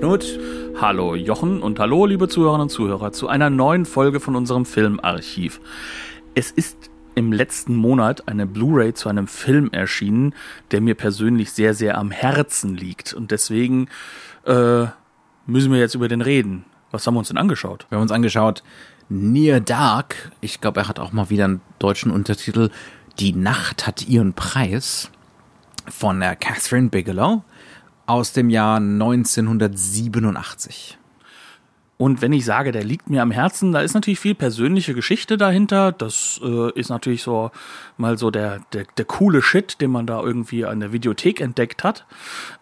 Knut. Hallo Jochen und hallo liebe Zuhörerinnen und Zuhörer zu einer neuen Folge von unserem Filmarchiv. Es ist im letzten Monat eine Blu-ray zu einem Film erschienen, der mir persönlich sehr, sehr am Herzen liegt. Und deswegen äh, müssen wir jetzt über den reden. Was haben wir uns denn angeschaut? Wir haben uns angeschaut Near Dark. Ich glaube, er hat auch mal wieder einen deutschen Untertitel. Die Nacht hat ihren Preis von der Catherine Bigelow aus dem Jahr 1987. Und wenn ich sage, der liegt mir am Herzen, da ist natürlich viel persönliche Geschichte dahinter. Das äh, ist natürlich so mal so der, der, der coole Shit, den man da irgendwie an der Videothek entdeckt hat.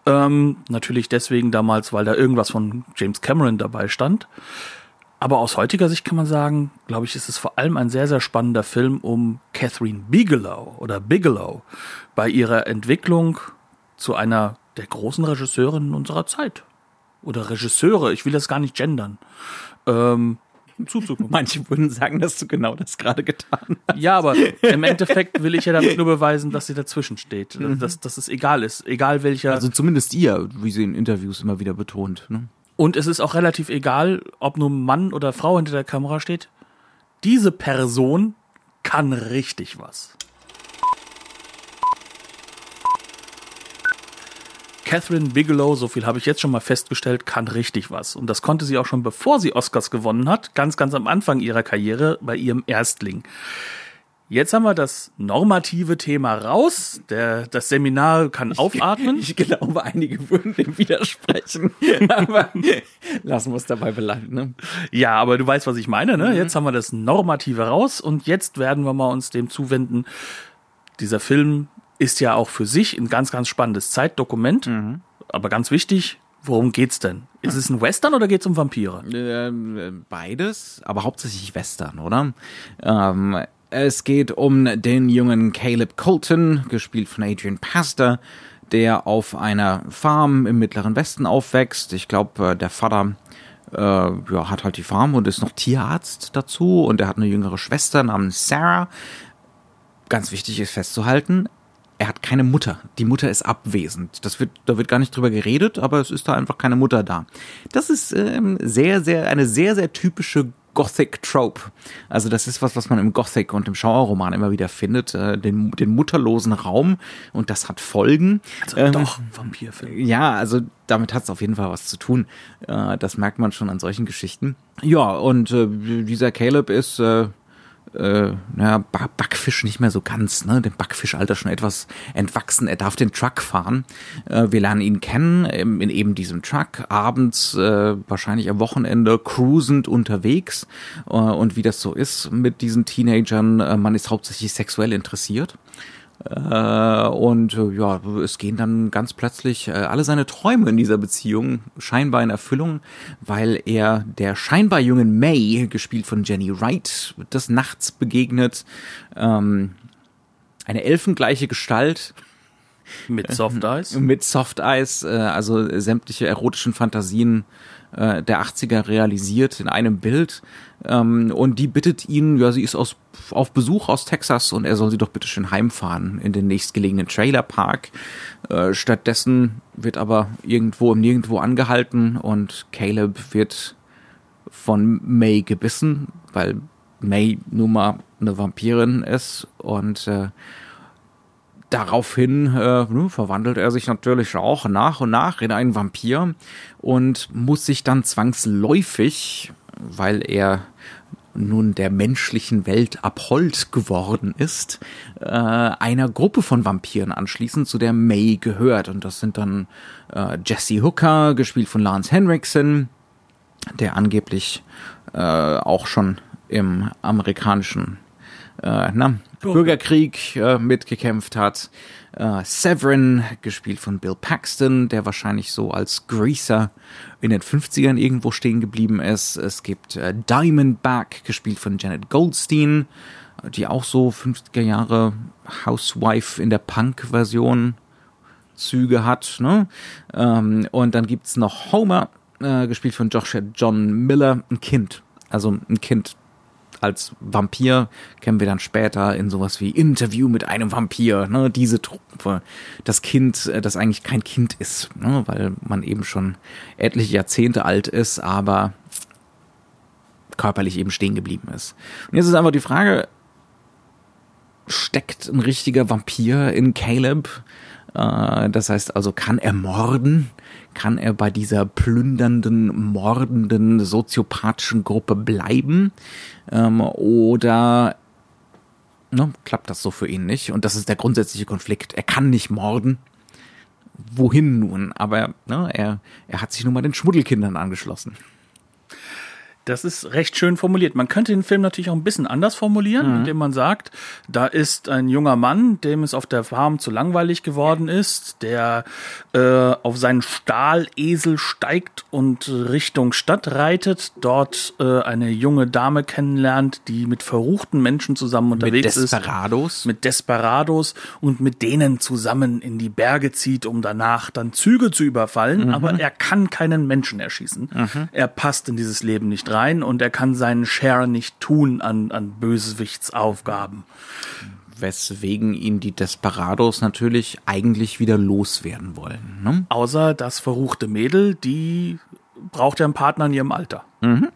Ähm, natürlich deswegen damals, weil da irgendwas von James Cameron dabei stand. Aber aus heutiger Sicht kann man sagen, glaube ich, ist es vor allem ein sehr, sehr spannender Film um Catherine Bigelow oder Bigelow bei ihrer Entwicklung zu einer der großen Regisseurinnen unserer Zeit. Oder Regisseure, ich will das gar nicht gendern. Ähm, zuzugucken. Manche würden sagen, dass du genau das gerade getan hast. Ja, aber im Endeffekt will ich ja damit nur beweisen, dass sie dazwischen steht. Mhm. Dass, dass es egal ist. Egal welcher. Also zumindest ihr, wie sie in Interviews immer wieder betont. Ne? Und es ist auch relativ egal, ob nur Mann oder Frau hinter der Kamera steht. Diese Person kann richtig was. Catherine Bigelow, so viel habe ich jetzt schon mal festgestellt, kann richtig was. Und das konnte sie auch schon bevor sie Oscars gewonnen hat, ganz, ganz am Anfang ihrer Karriere bei ihrem Erstling. Jetzt haben wir das normative Thema raus. Der, das Seminar kann aufatmen. Ich, ich glaube, einige würden dem widersprechen. aber lassen wir es dabei bleiben. Ne? Ja, aber du weißt, was ich meine. Ne? Mhm. Jetzt haben wir das Normative raus und jetzt werden wir mal uns dem zuwenden. Dieser Film ist ja auch für sich ein ganz, ganz spannendes Zeitdokument. Mhm. Aber ganz wichtig, worum geht's denn? Ist es ein Western oder geht's um Vampire? Äh, beides, aber hauptsächlich Western, oder? Ähm, es geht um den jungen Caleb Colton, gespielt von Adrian Pastor, der auf einer Farm im Mittleren Westen aufwächst. Ich glaube, äh, der Vater äh, ja, hat halt die Farm und ist noch Tierarzt dazu und er hat eine jüngere Schwester namens Sarah. Ganz wichtig ist festzuhalten, er hat keine Mutter. Die Mutter ist abwesend. Das wird, da wird gar nicht drüber geredet, aber es ist da einfach keine Mutter da. Das ist ähm, sehr, sehr, eine sehr, sehr typische Gothic Trope. Also das ist was, was man im Gothic und im Schauerroman immer wieder findet, äh, den, den mutterlosen Raum und das hat Folgen. Also ähm, doch, Vampirfilm. Ja, also damit hat es auf jeden Fall was zu tun. Äh, das merkt man schon an solchen Geschichten. Ja, und äh, dieser Caleb ist äh, naja, Backfisch nicht mehr so ganz, ne? Dem Backfischalter schon etwas entwachsen. Er darf den Truck fahren. Äh, wir lernen ihn kennen in, in eben diesem Truck, abends, äh, wahrscheinlich am Wochenende, cruisend unterwegs. Äh, und wie das so ist mit diesen Teenagern, äh, man ist hauptsächlich sexuell interessiert. Äh, und äh, ja, es gehen dann ganz plötzlich äh, alle seine Träume in dieser Beziehung scheinbar in Erfüllung, weil er der scheinbar jungen May, gespielt von Jenny Wright, des Nachts begegnet. Ähm, eine elfengleiche Gestalt. Mit Soft Eyes? Mit Soft Eyes, also sämtliche erotischen Fantasien äh, der 80er realisiert in einem Bild. Ähm, und die bittet ihn, ja, sie ist aus, auf Besuch aus Texas und er soll sie doch bitte schön heimfahren in den nächstgelegenen Trailerpark. Äh, stattdessen wird aber irgendwo im Nirgendwo angehalten und Caleb wird von May gebissen, weil May nun mal eine Vampirin ist und äh, daraufhin äh, ne, verwandelt er sich natürlich auch nach und nach in einen Vampir und muss sich dann zwangsläufig, weil er nun der menschlichen Welt abhold geworden ist, äh, einer Gruppe von Vampiren anschließen, zu der May gehört. Und das sind dann äh, Jesse Hooker, gespielt von Lance Henriksen, der angeblich äh, auch schon im amerikanischen äh, na, Bürgerkrieg äh, mitgekämpft hat. Äh, Severin, gespielt von Bill Paxton, der wahrscheinlich so als Greaser in den 50ern irgendwo stehen geblieben ist. Es gibt äh, Diamondback, gespielt von Janet Goldstein, die auch so 50er Jahre Housewife in der Punk-Version Züge hat. Ne? Ähm, und dann gibt's noch Homer, äh, gespielt von Joshua John Miller, ein Kind. Also ein Kind als Vampir kennen wir dann später in sowas wie Interview mit einem Vampir, ne, diese Truppe. Das Kind, äh, das eigentlich kein Kind ist, ne, weil man eben schon etliche Jahrzehnte alt ist, aber körperlich eben stehen geblieben ist. Und jetzt ist einfach die Frage, steckt ein richtiger Vampir in Caleb? Äh, das heißt also, kann er morden? Kann er bei dieser plündernden, mordenden, soziopathischen Gruppe bleiben? Ähm, oder ne, klappt das so für ihn nicht? Und das ist der grundsätzliche Konflikt. Er kann nicht morden. Wohin nun? Aber ne, er, er hat sich nun mal den Schmuddelkindern angeschlossen. Das ist recht schön formuliert. Man könnte den Film natürlich auch ein bisschen anders formulieren, mhm. indem man sagt, da ist ein junger Mann, dem es auf der Farm zu langweilig geworden ist, der äh, auf seinen Stahlesel steigt und Richtung Stadt reitet, dort äh, eine junge Dame kennenlernt, die mit verruchten Menschen zusammen unterwegs mit Desperados. ist. Mit Desperados und mit denen zusammen in die Berge zieht, um danach dann Züge zu überfallen. Mhm. Aber er kann keinen Menschen erschießen. Mhm. Er passt in dieses Leben nicht rein rein und er kann seinen Share nicht tun an, an Bösewichtsaufgaben. Weswegen ihn die Desperados natürlich eigentlich wieder loswerden wollen. Ne? Außer das verruchte Mädel, die braucht ja einen Partner in ihrem Alter. Mhm.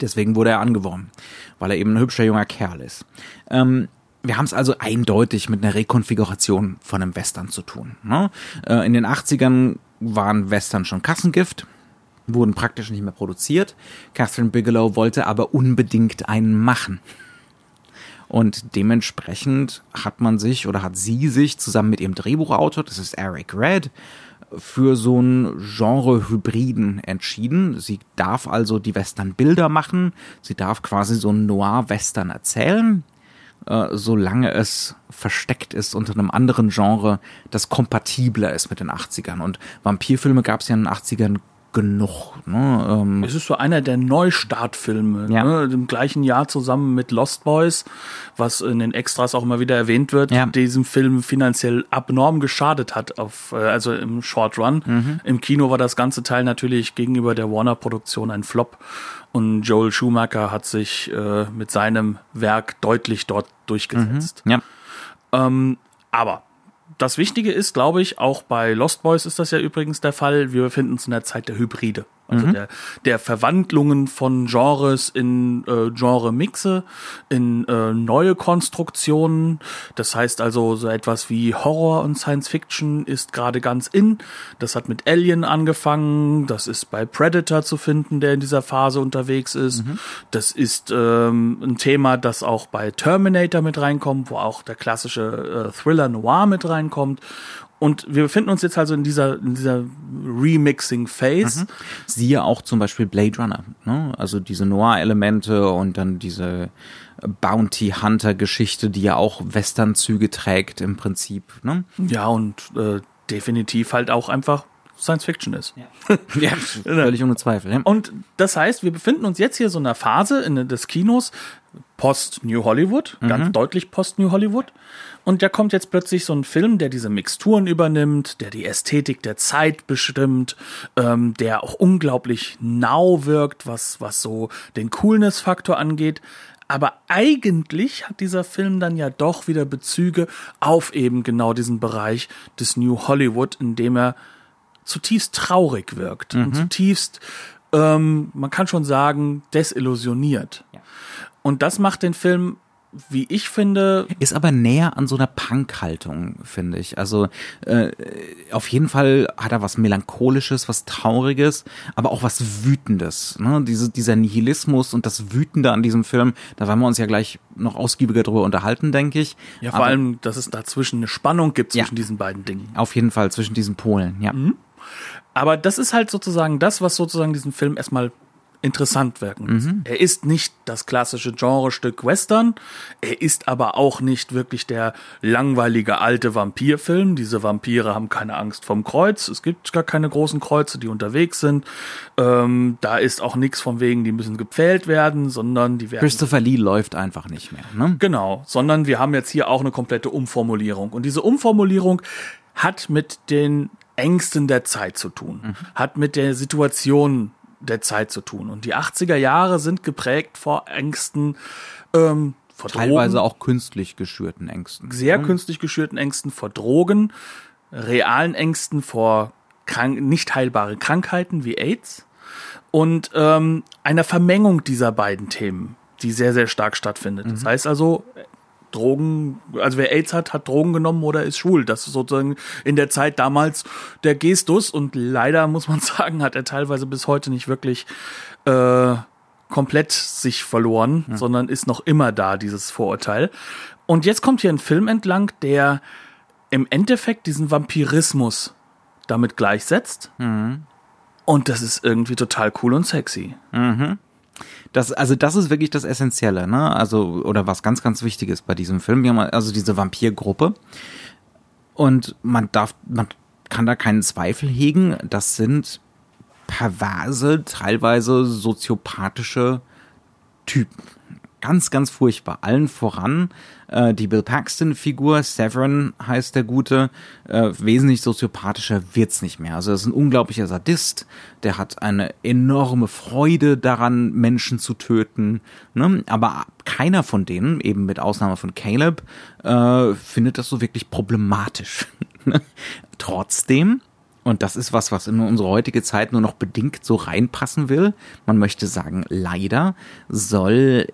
Deswegen wurde er angeworben, weil er eben ein hübscher junger Kerl ist. Ähm, wir haben es also eindeutig mit einer Rekonfiguration von einem Western zu tun. Ne? Äh, in den 80ern waren Western schon Kassengift wurden praktisch nicht mehr produziert. Catherine Bigelow wollte aber unbedingt einen machen. Und dementsprechend hat man sich oder hat sie sich zusammen mit ihrem Drehbuchautor, das ist Eric Red, für so einen Genre-Hybriden entschieden. Sie darf also die Western-Bilder machen. Sie darf quasi so einen Noir-Western erzählen, äh, solange es versteckt ist unter einem anderen Genre, das kompatibler ist mit den 80ern. Und Vampirfilme gab es ja in den 80ern genug. Ne? Ähm es ist so einer der Neustartfilme, ja. ne? im gleichen Jahr zusammen mit Lost Boys, was in den Extras auch immer wieder erwähnt wird, ja. diesem Film finanziell abnorm geschadet hat, auf, äh, also im Short Run. Mhm. Im Kino war das ganze Teil natürlich gegenüber der Warner-Produktion ein Flop. Und Joel Schumacher hat sich äh, mit seinem Werk deutlich dort durchgesetzt. Mhm. Ja. Ähm, aber das Wichtige ist, glaube ich, auch bei Lost Boys ist das ja übrigens der Fall, wir befinden uns in der Zeit der Hybride. Also mhm. der, der Verwandlungen von Genres in äh, Genre-Mixe, in äh, neue Konstruktionen. Das heißt also, so etwas wie Horror und Science Fiction ist gerade ganz in. Das hat mit Alien angefangen. Das ist bei Predator zu finden, der in dieser Phase unterwegs ist. Mhm. Das ist ähm, ein Thema, das auch bei Terminator mit reinkommt, wo auch der klassische äh, Thriller Noir mit reinkommt. Und wir befinden uns jetzt also in dieser, in dieser Remixing-Phase. Mhm. Siehe auch zum Beispiel Blade Runner, ne? Also diese Noir-Elemente und dann diese Bounty Hunter-Geschichte, die ja auch Western-Züge trägt im Prinzip. Ne? Ja, und äh, definitiv halt auch einfach Science Fiction ist. Ja, ja völlig ohne Zweifel. Ja. Und das heißt, wir befinden uns jetzt hier so in einer Phase in, des Kinos post New Hollywood, mhm. ganz deutlich post New Hollywood. Und da kommt jetzt plötzlich so ein Film, der diese Mixturen übernimmt, der die Ästhetik der Zeit bestimmt, ähm, der auch unglaublich nau wirkt, was, was so den Coolness-Faktor angeht. Aber eigentlich hat dieser Film dann ja doch wieder Bezüge auf eben genau diesen Bereich des New Hollywood, in dem er zutiefst traurig wirkt mhm. und zutiefst, ähm, man kann schon sagen, desillusioniert. Ja. Und das macht den Film wie ich finde. Ist aber näher an so einer Punk-Haltung, finde ich. Also äh, auf jeden Fall hat er was Melancholisches, was Trauriges, aber auch was Wütendes. Ne? Diese, dieser Nihilismus und das Wütende an diesem Film, da werden wir uns ja gleich noch ausgiebiger drüber unterhalten, denke ich. Ja, vor aber, allem, dass es dazwischen eine Spannung gibt zwischen ja, diesen beiden Dingen. Auf jeden Fall, zwischen diesen Polen, ja. Mhm. Aber das ist halt sozusagen das, was sozusagen diesen Film erstmal interessant wirken. Er ist nicht das klassische Genrestück Western, er ist aber auch nicht wirklich der langweilige alte Vampirfilm. Diese Vampire haben keine Angst vom Kreuz, es gibt gar keine großen Kreuze, die unterwegs sind. Ähm, da ist auch nichts von wegen, die müssen gepfählt werden, sondern die werden Christopher Lee läuft einfach nicht mehr. Ne? Genau, sondern wir haben jetzt hier auch eine komplette Umformulierung. Und diese Umformulierung hat mit den Ängsten der Zeit zu tun, hat mit der Situation der Zeit zu tun. Und die 80er Jahre sind geprägt vor Ängsten, ähm, vor Teilweise Drogen, auch künstlich geschürten Ängsten. sehr künstlich geschürten Ängsten vor Drogen, realen Ängsten vor krank nicht heilbare Krankheiten wie AIDS und ähm, einer Vermengung dieser beiden Themen, die sehr, sehr stark stattfindet. Das heißt also, Drogen, also wer AIDS hat, hat Drogen genommen oder ist schwul. Das ist sozusagen in der Zeit damals der Gestus und leider muss man sagen, hat er teilweise bis heute nicht wirklich äh, komplett sich verloren, sondern ist noch immer da, dieses Vorurteil. Und jetzt kommt hier ein Film entlang, der im Endeffekt diesen Vampirismus damit gleichsetzt. Und das ist irgendwie total cool und sexy. Das, also das ist wirklich das Essentielle, ne? Also, oder was ganz, ganz wichtig ist bei diesem Film. Wir haben also diese Vampirgruppe. Und man darf, man kann da keinen Zweifel hegen. Das sind perverse, teilweise soziopathische Typen. Ganz, ganz furchtbar. Allen voran äh, die Bill Paxton-Figur, Severin heißt der Gute, äh, wesentlich soziopathischer wird's nicht mehr. Also er ist ein unglaublicher Sadist, der hat eine enorme Freude daran, Menschen zu töten. Ne? Aber keiner von denen, eben mit Ausnahme von Caleb, äh, findet das so wirklich problematisch. Trotzdem und das ist was, was in unsere heutige Zeit nur noch bedingt so reinpassen will. Man möchte sagen, leider soll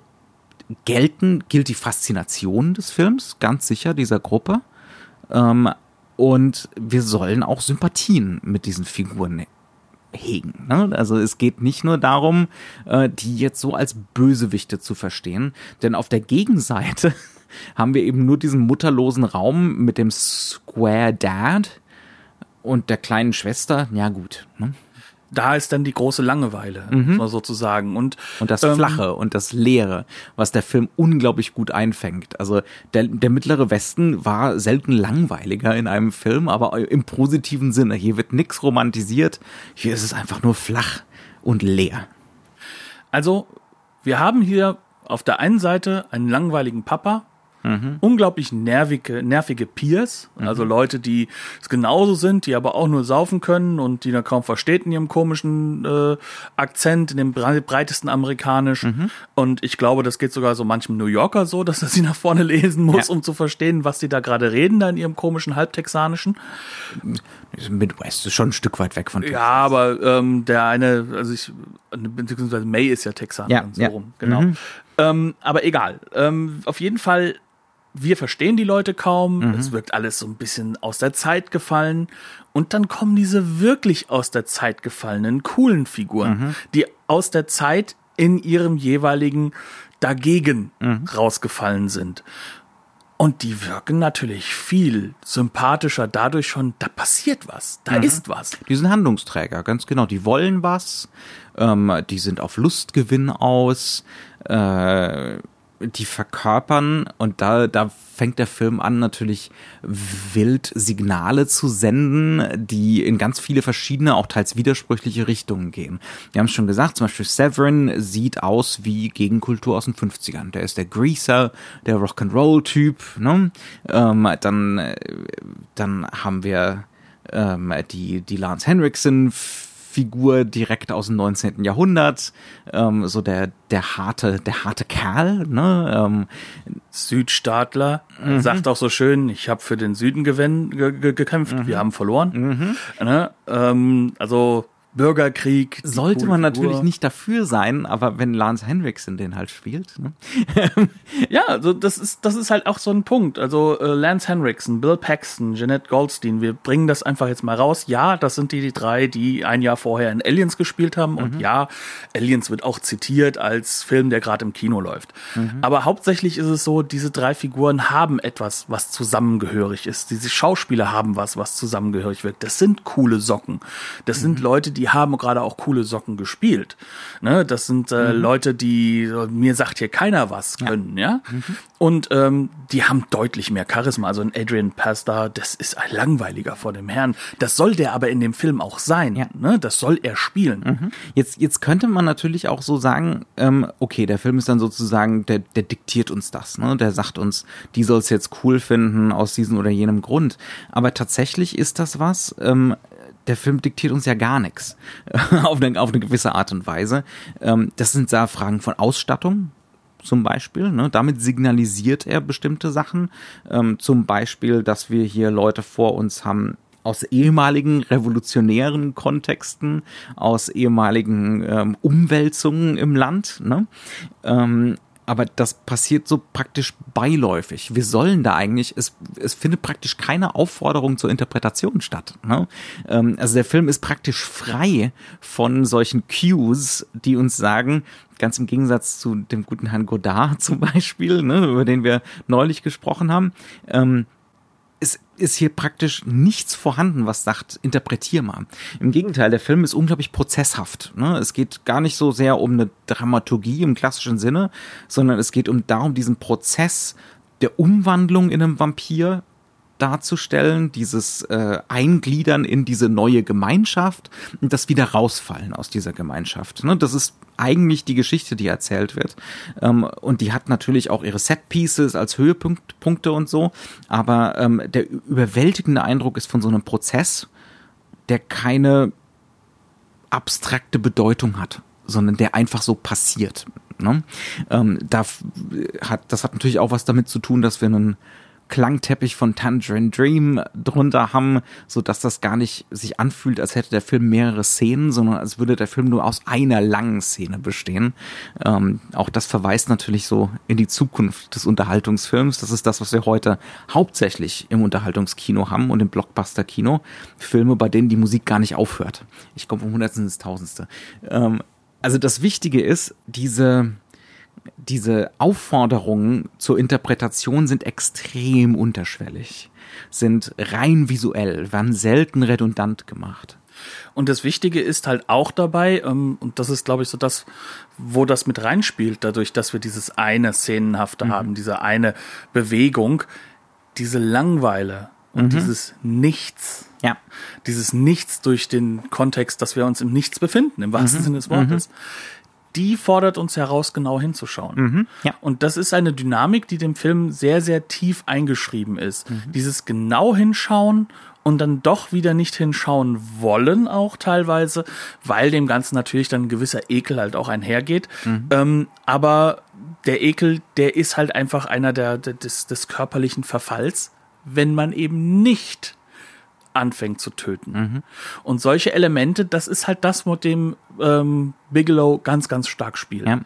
gelten, gilt die Faszination des Films, ganz sicher, dieser Gruppe. Ähm, und wir sollen auch Sympathien mit diesen Figuren hegen. Ne? Also es geht nicht nur darum, äh, die jetzt so als Bösewichte zu verstehen, denn auf der Gegenseite haben wir eben nur diesen mutterlosen Raum mit dem Square Dad und der kleinen Schwester. Ja gut. Ne? Da ist dann die große Langeweile, man sozusagen. Und, Und das ähm, Flache und das Leere, was der Film unglaublich gut einfängt. Also der, der mittlere Westen war selten langweiliger in einem Film, aber im positiven Sinne. Hier wird nichts romantisiert, hier ist es einfach nur flach und leer. Also, wir haben hier auf der einen Seite einen langweiligen Papa, unglaublich nervige, nervige Peers, also Leute, die es genauso sind, die aber auch nur saufen können und die er kaum versteht in ihrem komischen äh, Akzent, in dem brei- breitesten amerikanisch. Und ich glaube, das geht sogar so manchem New Yorker so, dass er sie nach vorne lesen muss, Ja. um zu verstehen, was die da gerade reden, da in ihrem komischen Halbtexanischen. Midwest ist schon ein Stück weit weg von Ja, aber ähm, der eine, also ich, beziehungsweise May ist ja Texaner Ja, so ja. rum, genau. Ähm, aber egal. Ähm, auf jeden Fall, wir verstehen die Leute kaum. Es wirkt alles so ein bisschen aus der Zeit gefallen. Und dann kommen diese wirklich aus der Zeit gefallenen, coolen Figuren, die aus der Zeit in ihrem jeweiligen dagegen rausgefallen sind. Und die wirken natürlich viel sympathischer dadurch schon, da passiert was, da ist was. Die sind Handlungsträger, ganz genau. Die wollen was, ähm, die sind auf Lustgewinn aus, äh, die verkörpern und da, da fängt der Film an, natürlich wild Signale zu senden, die in ganz viele verschiedene, auch teils widersprüchliche Richtungen gehen. Wir haben es schon gesagt, zum Beispiel Severin sieht aus wie Gegenkultur aus den 50ern. Der ist der Greaser, der Rock'n'Roll-Typ. Ne? Ähm, dann, äh, dann haben wir ähm, die, die Lance Henriksen Figur direkt aus dem 19. Jahrhundert, ähm, so der, der harte, der harte Kerl, ne, ähm, Südstaatler sagt auch so schön, ich habe für den Süden gewinn, ge, ge, gekämpft, wir haben verloren. Ne? Ähm, also Bürgerkrieg. sollte man natürlich nicht dafür sein, aber wenn Lance Henriksen den halt spielt, ne? Ja, also das ist, das ist halt auch so ein Punkt. Also äh, Lance Henriksen, Bill Paxton, Jeanette Goldstein, wir bringen das einfach jetzt mal raus. Ja, das sind die, die drei, die ein Jahr vorher in Aliens gespielt haben. Und ja, Aliens wird auch zitiert als Film, der gerade im Kino läuft. Aber hauptsächlich ist es so, diese drei Figuren haben etwas, was zusammengehörig ist. Diese Schauspieler haben was, was zusammengehörig wirkt. Das sind coole Socken. Das sind Leute, die die haben gerade auch coole Socken gespielt. Ne, das sind äh, mhm. Leute, die mir sagt hier keiner was können, ja. ja? Mhm. Und ähm, die haben deutlich mehr Charisma. Also ein Adrian Pasta, das ist ein langweiliger vor dem Herrn. Das soll der aber in dem Film auch sein. Ja. Ne? Das soll er spielen. Mhm. Jetzt, jetzt könnte man natürlich auch so sagen, ähm, okay, der Film ist dann sozusagen, der, der diktiert uns das. Ne? Der sagt uns, die soll es jetzt cool finden aus diesem oder jenem Grund. Aber tatsächlich ist das was, ähm, der Film diktiert uns ja gar nichts auf eine, auf eine gewisse Art und Weise. Ähm, das sind da Fragen von Ausstattung, zum Beispiel. Ne? Damit signalisiert er bestimmte Sachen. Ähm, zum Beispiel, dass wir hier Leute vor uns haben, aus ehemaligen revolutionären Kontexten, aus ehemaligen ähm, Umwälzungen im Land. Ne? Ähm, aber das passiert so praktisch beiläufig. Wir sollen da eigentlich, es, es findet praktisch keine Aufforderung zur Interpretation statt. Ne? Ähm, also der Film ist praktisch frei von solchen Cues, die uns sagen, ganz im Gegensatz zu dem guten Herrn Godard zum Beispiel, ne, über den wir neulich gesprochen haben, ähm, ist hier praktisch nichts vorhanden, was sagt, interpretier mal. Im Gegenteil, der Film ist unglaublich prozesshaft. Ne? Es geht gar nicht so sehr um eine Dramaturgie im klassischen Sinne, sondern es geht um darum, diesen Prozess der Umwandlung in einem Vampir darzustellen, dieses äh, Eingliedern in diese neue Gemeinschaft und das wieder rausfallen aus dieser Gemeinschaft. Ne? Das ist eigentlich die Geschichte, die erzählt wird. Ähm, und die hat natürlich auch ihre Set-Pieces als Höhepunkte und so. Aber ähm, der überwältigende Eindruck ist von so einem Prozess, der keine abstrakte Bedeutung hat, sondern der einfach so passiert. Ne? Ähm, da hat, das hat natürlich auch was damit zu tun, dass wir einen Klangteppich von Tangerine Dream drunter haben, so dass das gar nicht sich anfühlt, als hätte der Film mehrere Szenen, sondern als würde der Film nur aus einer langen Szene bestehen. Ähm, auch das verweist natürlich so in die Zukunft des Unterhaltungsfilms. Das ist das, was wir heute hauptsächlich im Unterhaltungskino haben und im Blockbuster-Kino. Filme, bei denen die Musik gar nicht aufhört. Ich komme vom Hundertsten ins Tausendste. Ähm, also das Wichtige ist, diese diese Aufforderungen zur Interpretation sind extrem unterschwellig, sind rein visuell, werden selten redundant gemacht. Und das Wichtige ist halt auch dabei, ähm, und das ist, glaube ich, so das, wo das mit reinspielt, dadurch, dass wir dieses eine Szenenhafte mhm. haben, diese eine Bewegung, diese Langweile und mhm. dieses Nichts. Ja. Dieses Nichts durch den Kontext, dass wir uns im Nichts befinden, im wahrsten mhm. Sinne des Wortes. Mhm die fordert uns heraus, genau hinzuschauen. Mhm, ja. Und das ist eine Dynamik, die dem Film sehr, sehr tief eingeschrieben ist. Mhm. Dieses genau hinschauen und dann doch wieder nicht hinschauen wollen, auch teilweise, weil dem Ganzen natürlich dann ein gewisser Ekel halt auch einhergeht. Mhm. Ähm, aber der Ekel, der ist halt einfach einer der, des, des körperlichen Verfalls, wenn man eben nicht anfängt zu töten. Mhm. Und solche Elemente, das ist halt das, mit dem ähm, Bigelow ganz, ganz stark spielt. Ja.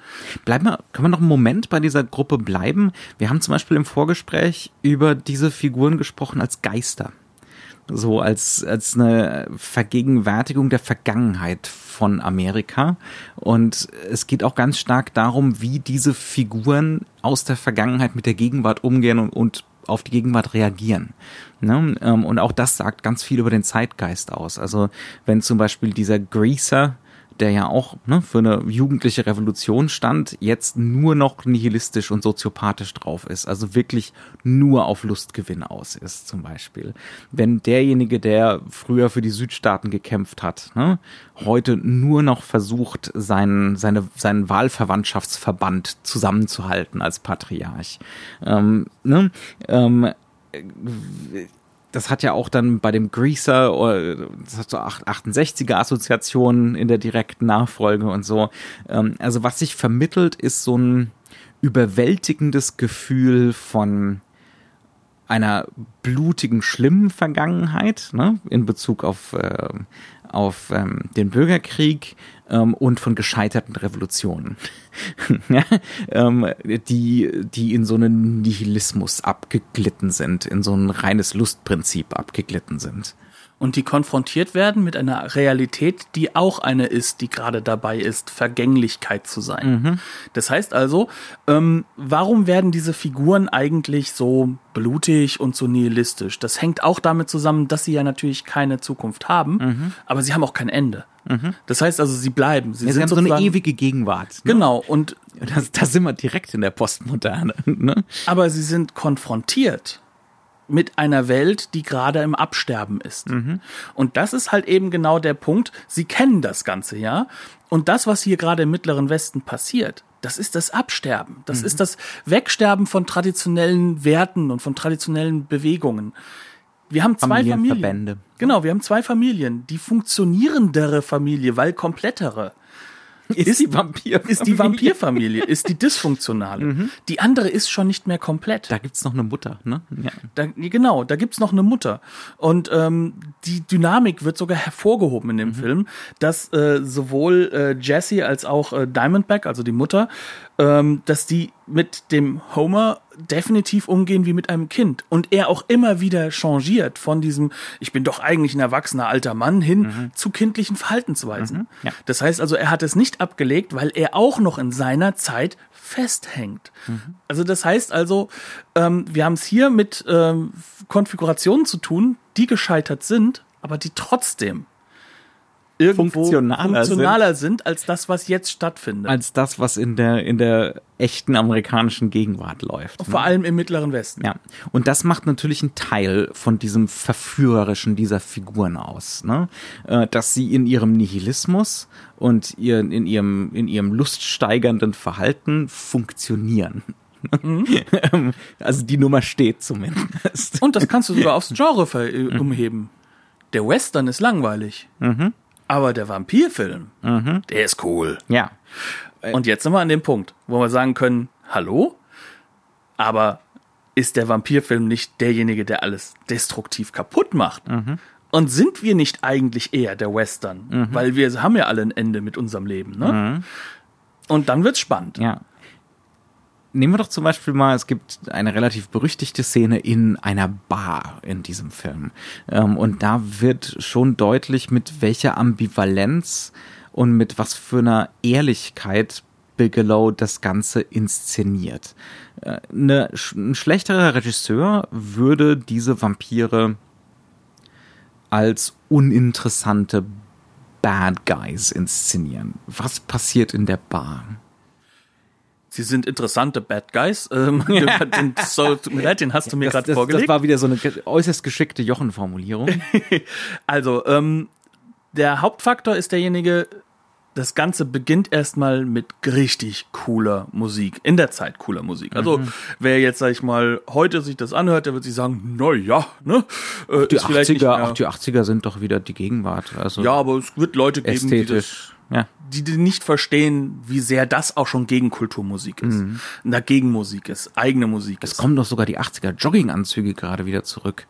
Bleiben wir, können wir noch einen Moment bei dieser Gruppe bleiben? Wir haben zum Beispiel im Vorgespräch über diese Figuren gesprochen als Geister. So als, als eine Vergegenwärtigung der Vergangenheit von Amerika. Und es geht auch ganz stark darum, wie diese Figuren aus der Vergangenheit mit der Gegenwart umgehen und, und auf die Gegenwart reagieren. Ne? Ähm, und auch das sagt ganz viel über den Zeitgeist aus. Also wenn zum Beispiel dieser Greaser, der ja auch ne, für eine jugendliche Revolution stand, jetzt nur noch nihilistisch und soziopathisch drauf ist. Also wirklich nur auf Lustgewinn aus ist, zum Beispiel. Wenn derjenige, der früher für die Südstaaten gekämpft hat, ne, heute nur noch versucht, seinen, seine, seinen Wahlverwandtschaftsverband zusammenzuhalten als Patriarch. Ähm, ne, ähm, das hat ja auch dann bei dem Greaser, das hat so 68er Assoziationen in der direkten Nachfolge und so. Ähm, also was sich vermittelt, ist so ein überwältigendes Gefühl von einer blutigen, schlimmen Vergangenheit, ne, in Bezug auf, äh, auf ähm, den Bürgerkrieg ähm, und von gescheiterten Revolutionen, ja, ähm, die, die in so einen Nihilismus abgeglitten sind, in so ein reines Lustprinzip abgeglitten sind. Und die konfrontiert werden mit einer Realität, die auch eine ist, die gerade dabei ist, Vergänglichkeit zu sein. Mhm. Das heißt also, ähm, warum werden diese Figuren eigentlich so blutig und so nihilistisch? Das hängt auch damit zusammen, dass sie ja natürlich keine Zukunft haben, Mhm. aber sie haben auch kein Ende. Das heißt also, sie bleiben. Sie Ja, sind so eine ewige Gegenwart. Ne? Genau, und Da, da sind wir direkt in der Postmoderne. Ne? aber sie sind konfrontiert mit einer Welt, die gerade im Absterben ist. Und das ist halt eben genau der Punkt. Sie kennen das Ganze, ja. Und das, was hier gerade im Mittleren Westen passiert, das ist das Absterben. Das ist das Wegsterben von traditionellen Werten und von traditionellen Bewegungen. Wir haben zwei Familien. Genau, wir haben zwei Familien. Die funktionierendere Familie, weil komplettere Ist die Vampir? ist die Vampirfamilie, ist die dysfunktionale. Die andere ist schon nicht mehr komplett. Da gibt's noch eine Mutter, ne? Ja. Da, genau, da gibt's noch eine Mutter. Und ähm, die Dynamik wird sogar hervorgehoben in dem Film, dass äh, sowohl äh, Jessie als auch äh, Diamondback, also die Mutter, ähm, dass die mit dem Homer definitiv umgehen wie mit einem Kind. Und er auch immer wieder changiert von diesem, ich bin doch eigentlich ein erwachsener alter Mann hin zu kindlichen Verhaltensweisen. ja. Das heißt also, er hat es nicht abgelegt, weil er auch noch in seiner Zeit festhängt. Also das heißt also, ähm, wir haben es hier mit ähm, Konfigurationen zu tun, die gescheitert sind, aber die trotzdem irgendwo Funktionaler funktionaler sind. als das, was jetzt stattfindet. Als das, was in der, in der echten amerikanischen Gegenwart läuft. Vor allem im Mittleren Westen. Ja, und das macht natürlich einen Teil von diesem Verführerischen dieser Figuren aus, ne? Äh, dass sie in ihrem Nihilismus und ihr, in, ihrem, in ihrem luststeigernden Verhalten funktionieren. also die Nummer steht zumindest. Und das kannst du sogar aufs Genre äh, umheben. Der Western ist langweilig. Aber der Vampirfilm, der ist cool. Ja, Und jetzt sind wir an dem Punkt, wo wir sagen können, hallo? Aber ist der Vampirfilm nicht derjenige, der alles destruktiv kaputt macht? Und sind wir nicht eigentlich eher der Western? Weil wir haben ja alle ein Ende mit unserem Leben, ne? Und dann wird's spannend. ja. Nehmen wir doch zum Beispiel mal, es gibt eine relativ berüchtigte Szene in einer Bar in diesem Film. Ähm, und da wird schon deutlich, mit welcher Ambivalenz und mit was für einer Ehrlichkeit Bigelow das Ganze inszeniert. Äh, ne, sch- ein schlechterer Regisseur würde diese Vampire als uninteressante Bad Guys inszenieren. Was passiert in der Bar? Sie sind interessante Bad Guys. Ähm, den, so, tut mir leid, den hast du mir gerade vorgelegt. das war wieder so eine äußerst geschickte Jochen-Formulierung. Also, ähm, der Hauptfaktor ist derjenige, das Ganze beginnt erstmal mit richtig cooler Musik. In der Zeit cooler Musik. Also, Mhm. wer jetzt, sag ich mal, heute sich das anhört, der wird sich sagen, na ja, ne? Äh, Die ist vielleicht nicht 80er, mehr- auch die 80er sind doch wieder die Gegenwart. Also ja, aber es wird Leute geben, die, das, ästhetisch. Ja. Die, die nicht verstehen, wie sehr das auch schon Gegenkulturmusik ist. Mhm. Dagegen Musik ist, eigene Musik Es ist. kommen doch sogar die 80er Jogginganzüge gerade wieder zurück.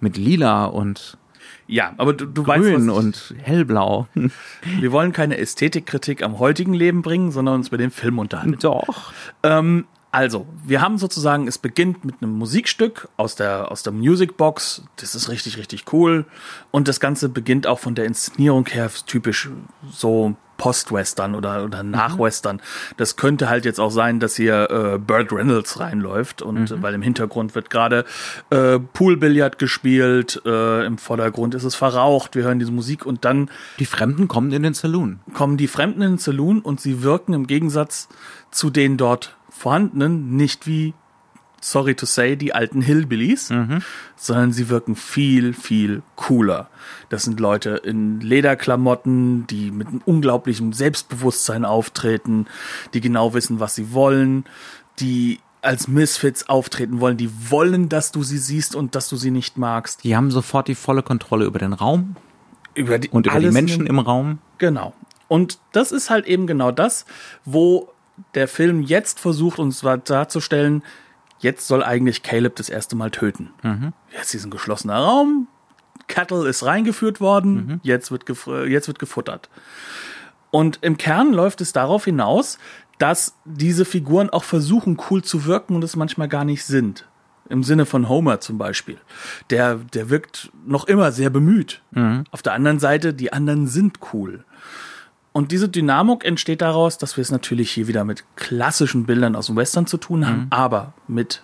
Mit lila und Ja, aber du, du weißt, grün was ich, und hellblau. wir wollen keine Ästhetikkritik am heutigen Leben bringen, sondern uns mit dem Film unterhalten. Doch. Ähm, also, wir haben sozusagen, es beginnt mit einem Musikstück aus der, aus der Musicbox. Das ist richtig, richtig cool. Und das Ganze beginnt auch von der Inszenierung her typisch so Post-Western oder, oder Nach-Western. Das könnte halt jetzt auch sein, dass hier äh, Burt Reynolds reinläuft und äh, weil im Hintergrund wird gerade äh, Poolbillard gespielt, äh, im Vordergrund ist es verraucht, wir hören diese Musik und dann Die Fremden kommen in den Saloon. kommen die Fremden in den Saloon und sie wirken im Gegensatz zu den dort vorhandenen nicht wie, sorry to say, die alten Hillbillies, sondern sie wirken viel, viel cooler. Das sind Leute in Lederklamotten, die mit einem unglaublichen Selbstbewusstsein auftreten, die genau wissen, was sie wollen, die als Misfits auftreten wollen, die wollen, dass du sie siehst und dass du sie nicht magst. Die haben sofort die volle Kontrolle über den Raum Über die, und über die Menschen im Raum. Genau. Und das ist halt eben genau das, wo der Film jetzt versucht, uns darzustellen, jetzt soll eigentlich Caleb das erste Mal töten. Jetzt ist ein geschlossener Raum, Cattle ist reingeführt worden, jetzt, wird jetzt wird gefuttert. Und im Kern läuft es darauf hinaus, dass diese Figuren auch versuchen, cool zu wirken und es manchmal gar nicht sind. im Sinne von Homer zum Beispiel. Der, der wirkt noch immer sehr bemüht. Auf der anderen Seite, die anderen sind cool. Und diese Dynamik entsteht daraus, dass wir es natürlich hier wieder mit klassischen Bildern aus dem Western zu tun haben, aber mit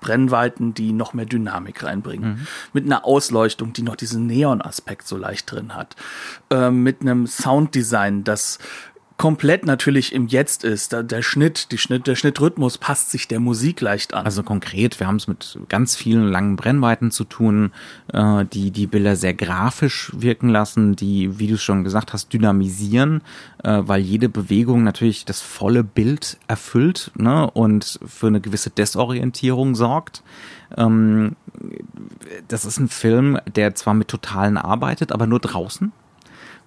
Brennweiten, die noch mehr Dynamik reinbringen. Mit einer Ausleuchtung, die noch diesen Neon-Aspekt so leicht drin hat. Ähm, mit einem Sounddesign, das komplett natürlich im Jetzt ist. Da, der Schnitt, die Schnitt, der Schnittrhythmus passt sich der Musik leicht an. Also konkret, wir haben es mit ganz vielen langen Brennweiten zu tun, äh, die die Bilder sehr grafisch wirken lassen, die, wie du schon gesagt hast, dynamisieren, äh, weil jede Bewegung natürlich das volle Bild erfüllt ne, und für eine gewisse Desorientierung sorgt. Ähm, das ist ein Film, der zwar mit Totalen arbeitet, aber nur draußen.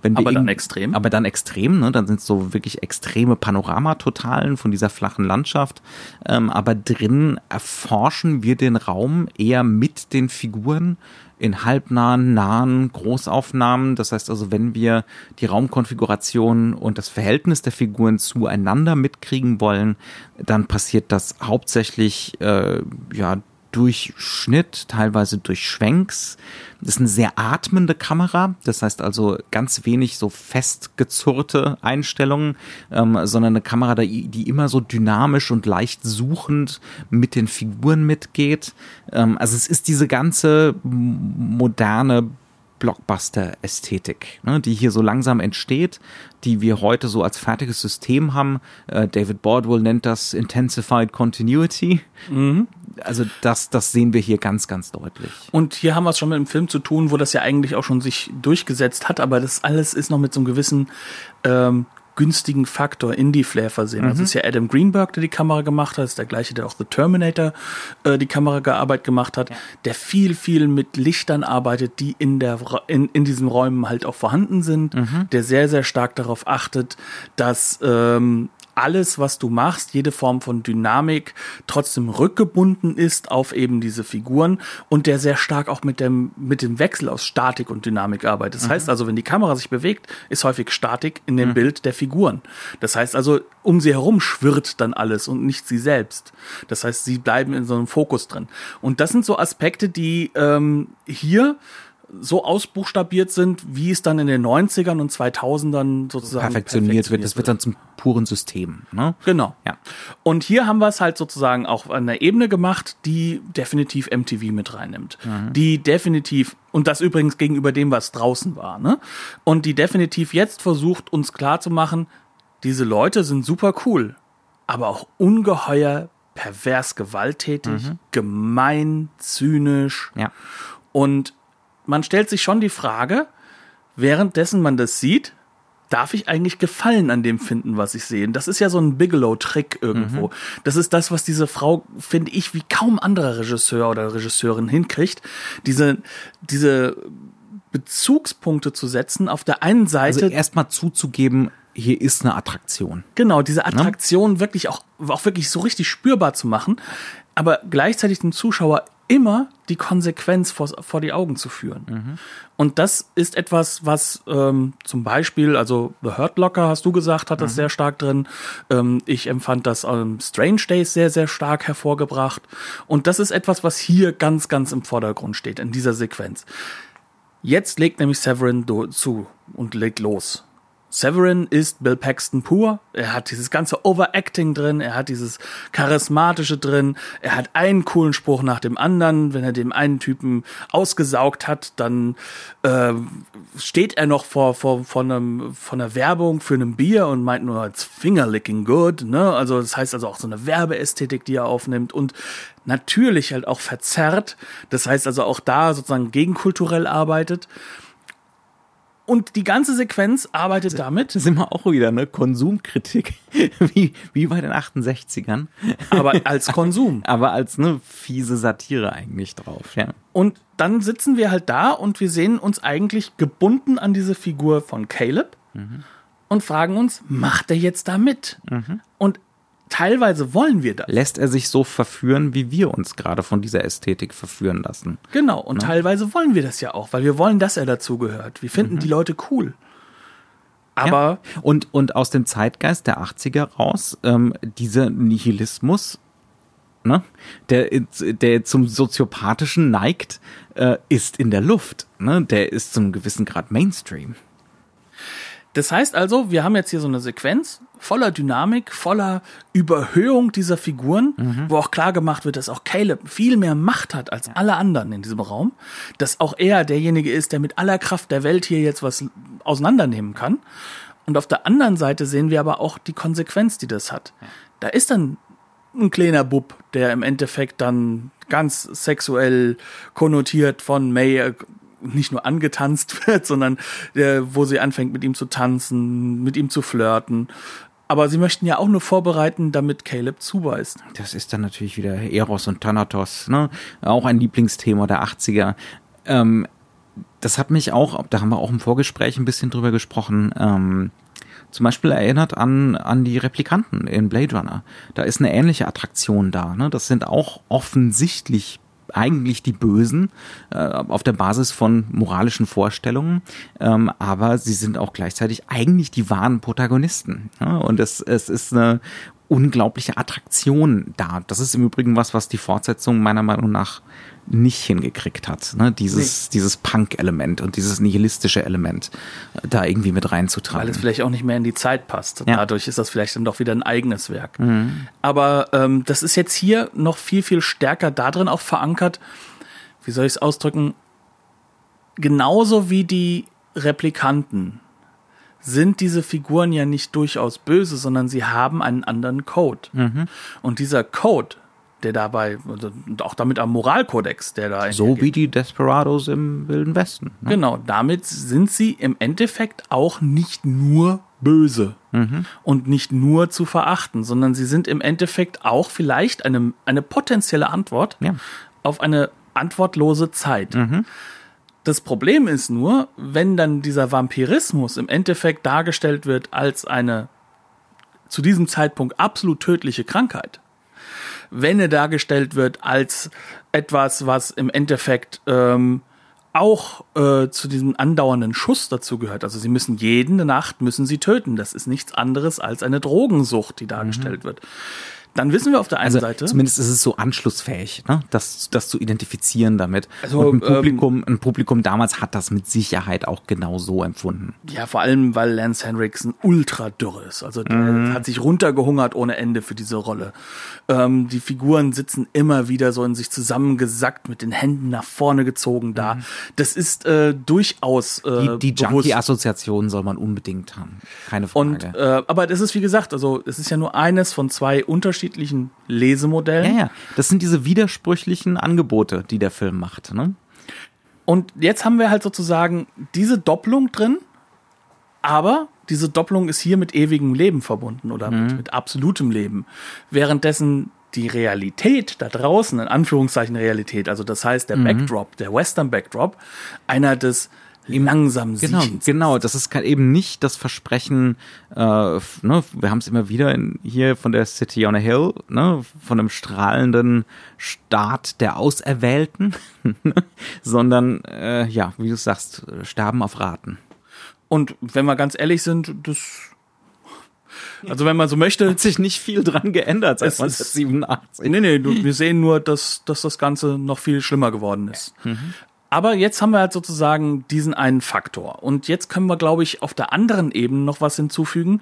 Wenn wir Aber dann extrem? Aber dann extrem, ne? Dann sind so wirklich extreme Panoramatotalen von dieser flachen Landschaft. Ähm, aber drin erforschen wir den Raum eher mit den Figuren in halbnahen, nahen Großaufnahmen. Das heißt also, wenn wir die Raumkonfiguration und das Verhältnis der Figuren zueinander mitkriegen wollen, dann passiert das hauptsächlich äh, ja durch Schnitt, teilweise durch Schwenks. Das ist eine sehr atmende Kamera, das heißt also ganz wenig so festgezurrte Einstellungen, ähm, sondern eine Kamera, die, die immer so dynamisch und leicht suchend mit den Figuren mitgeht. Ähm, also es ist diese ganze moderne Blockbuster-Ästhetik, ne, die hier so langsam entsteht, die wir heute so als fertiges System haben. Äh, David Bordwell nennt das Intensified Continuity. Also das, das sehen wir hier ganz, ganz deutlich. Und hier haben wir es schon mit einem Film zu tun, wo das ja eigentlich auch schon sich durchgesetzt hat, aber das alles ist noch mit so einem gewissen ähm, günstigen Faktor Indie-Flair versehen. Also es ist ja Adam Greenberg, der die Kamera gemacht hat, ist der gleiche, der auch The Terminator äh, die Kameraarbeit gemacht hat, der viel, viel mit Lichtern arbeitet, die in, der, in, in diesen Räumen halt auch vorhanden sind, der sehr, sehr stark darauf achtet, dass ähm, alles, was du machst, jede Form von Dynamik trotzdem rückgebunden ist auf eben diese Figuren und der sehr stark auch mit dem, mit dem Wechsel aus Statik und Dynamik arbeitet. Das heißt also, wenn die Kamera sich bewegt, ist häufig Statik in dem Bild der Figuren. Das heißt also, um sie herum schwirrt dann alles und nicht sie selbst. Das heißt, sie bleiben in so einem Fokus drin. Und das sind so Aspekte, die ähm, hier so ausbuchstabiert sind, wie es dann in den 90ern und 2000ern sozusagen Perfektioniert wird, das wird dann zum puren System. Ne? Genau. Ja. Und hier haben wir es halt sozusagen auch an der Ebene gemacht, die definitiv MTV mit reinnimmt. Die definitiv, und das übrigens gegenüber dem, was draußen war, ne? Und die definitiv jetzt versucht, uns klarzumachen, diese Leute sind super cool, aber auch ungeheuer pervers gewalttätig, gemein, zynisch. Ja. Und man stellt sich schon die Frage, währenddessen man das sieht, darf ich eigentlich Gefallen an dem finden, was ich sehe? Und das ist ja so ein Bigelow-Trick irgendwo. Das ist das, was diese Frau, finde ich, wie kaum anderer Regisseur oder Regisseurin hinkriegt, diese, diese Bezugspunkte zu setzen. Auf der einen Seite Also erstmal zuzugeben, hier ist eine Attraktion. Genau, diese Attraktion wirklich auch, auch wirklich so richtig spürbar zu machen, aber gleichzeitig dem Zuschauer immer die Konsequenz vor, vor die Augen zu führen. Und das ist etwas, was ähm, zum Beispiel, also The Hurt Locker, hast du gesagt, hat das sehr stark drin. Ähm, ich empfand das ähm, Strange Days sehr, sehr stark hervorgebracht. Und das ist etwas, was hier ganz, ganz im Vordergrund steht, in dieser Sequenz. Jetzt legt nämlich Severin zu und legt los. Severin ist Bill Paxton pur. Er hat dieses ganze Overacting drin, er hat dieses Charismatische drin, er hat einen coolen Spruch nach dem anderen. Wenn er dem einen Typen ausgesaugt hat, dann äh, steht er noch vor, vor, vor, einem, vor einer Werbung für ein Bier und meint nur als Fingerlicking good. Ne? Also das heißt also auch so eine Werbeästhetik, die er aufnimmt und natürlich halt auch verzerrt. Das heißt also auch da sozusagen gegenkulturell arbeitet. Und die ganze Sequenz arbeitet damit, Das sind wir auch wieder, ne? Konsumkritik. wie, wie bei den 68ern. aber als Konsum. Aber als ne fiese Satire eigentlich drauf, ja. Und dann sitzen wir halt da und wir sehen uns eigentlich gebunden an diese Figur von Caleb und fragen uns, macht er jetzt da mit? Und teilweise wollen wir das. Lässt er sich so verführen, wie wir uns gerade von dieser Ästhetik verführen lassen. Genau. Und teilweise wollen wir das ja auch, weil wir wollen, dass er dazugehört. Wir finden die Leute cool. Aber ja. und, und aus dem Zeitgeist der 80er raus, ähm, dieser Nihilismus, ne, der, der zum Soziopathischen neigt, äh, ist in der Luft. Ne? Der ist zum gewissen Grad Mainstream. Das heißt also, wir haben jetzt hier so eine Sequenz voller Dynamik, voller Überhöhung dieser Figuren, mhm. wo auch klar gemacht wird, dass auch Caleb viel mehr Macht hat als alle anderen in diesem Raum, dass auch er derjenige ist, der mit aller Kraft der Welt hier jetzt was auseinandernehmen kann. Und auf der anderen Seite sehen wir aber auch die Konsequenz, die das hat. Da ist dann ein kleiner Bub, der im Endeffekt dann ganz sexuell konnotiert von May nicht nur angetanzt wird, sondern der, wo sie anfängt mit ihm zu tanzen, mit ihm zu flirten. Aber sie möchten ja auch nur vorbereiten, damit Caleb zubeißt. Das ist dann natürlich wieder Eros und Thanatos, ne? Auch ein Lieblingsthema der 80er. Ähm, das hat mich auch, da haben wir auch im Vorgespräch ein bisschen drüber gesprochen, ähm, zum Beispiel erinnert an, an die Replikanten in Blade Runner. Da ist eine ähnliche Attraktion da. Ne? Das sind auch offensichtlich eigentlich die Bösen äh, auf der Basis von moralischen Vorstellungen, ähm, aber sie sind auch gleichzeitig eigentlich die wahren Protagonisten. Ja? Und es, es ist eine unglaubliche Attraktion da. Das ist im Übrigen was, was die Fortsetzung meiner Meinung nach nicht hingekriegt hat, ne? dieses, nee. dieses Punk-Element und dieses nihilistische Element äh, da irgendwie mit reinzutragen. Weil es vielleicht auch nicht mehr in die Zeit passt. Ja. Dadurch ist das vielleicht dann doch wieder ein eigenes Werk. Mhm. Aber ähm, das ist jetzt hier noch viel, viel stärker darin auch verankert, wie soll ich es ausdrücken, genauso wie die Replikanten sind diese Figuren ja nicht durchaus böse, sondern sie haben einen anderen Code. Mhm. Und dieser Code der dabei, also auch damit am Moralkodex, der da. So wie die Desperados im Wilden Westen. Ne? Genau, damit sind sie im Endeffekt auch nicht nur böse mhm. und nicht nur zu verachten, sondern sie sind im Endeffekt auch vielleicht eine, eine potenzielle Antwort ja. auf eine antwortlose Zeit. Mhm. Das Problem ist nur, wenn dann dieser Vampirismus im Endeffekt dargestellt wird als eine zu diesem Zeitpunkt absolut tödliche Krankheit, wenn er dargestellt wird als etwas, was im Endeffekt ähm, auch äh, zu diesem andauernden Schuss dazu gehört. Also sie müssen jede Nacht müssen sie töten. Das ist nichts anderes als eine Drogensucht, die dargestellt mhm. wird dann wissen wir auf der einen also Seite. Zumindest ist es so anschlussfähig, ne? das, das zu identifizieren damit. Also, Und ein Publikum, ähm, ein Publikum damals hat das mit Sicherheit auch genau so empfunden. Ja, vor allem, weil Lance Henriksen ultra dürr ist. Also der mhm. hat sich runtergehungert ohne Ende für diese Rolle. Ähm, die Figuren sitzen immer wieder so in sich zusammengesackt, mit den Händen nach vorne gezogen da. Mhm. Das ist äh, durchaus äh, Die, die Junkie-Assoziation soll man unbedingt haben. Keine Frage. Und, äh, aber das ist, wie gesagt, also es ist ja nur eines von zwei unterschiedlichen unterschiedlichen Lesemodellen. Ja, ja. Das sind diese widersprüchlichen Angebote, die der Film macht. Ne? Und jetzt haben wir halt sozusagen diese Doppelung drin, aber diese Doppelung ist hier mit ewigem Leben verbunden oder mhm. mit, mit absolutem Leben. Währenddessen die Realität da draußen, in Anführungszeichen Realität, also das heißt der mhm. Backdrop, der Western Backdrop, einer des langsam genau, Siechens. Genau, das ist eben nicht das Versprechen, äh, ne, wir haben es immer wieder in, hier von der City on a Hill, ne, von einem strahlenden Staat der Auserwählten, sondern, äh, ja, wie du sagst, sterben auf Raten. Und wenn wir ganz ehrlich sind, das also wenn man so möchte. Hat sich nicht viel dran geändert seit 1987. Nee, nee, wir sehen nur, dass, dass das Ganze noch viel schlimmer geworden ist. Mhm. Aber jetzt haben wir halt sozusagen diesen einen Faktor. Und jetzt können wir, glaube ich, auf der anderen Ebene noch was hinzufügen.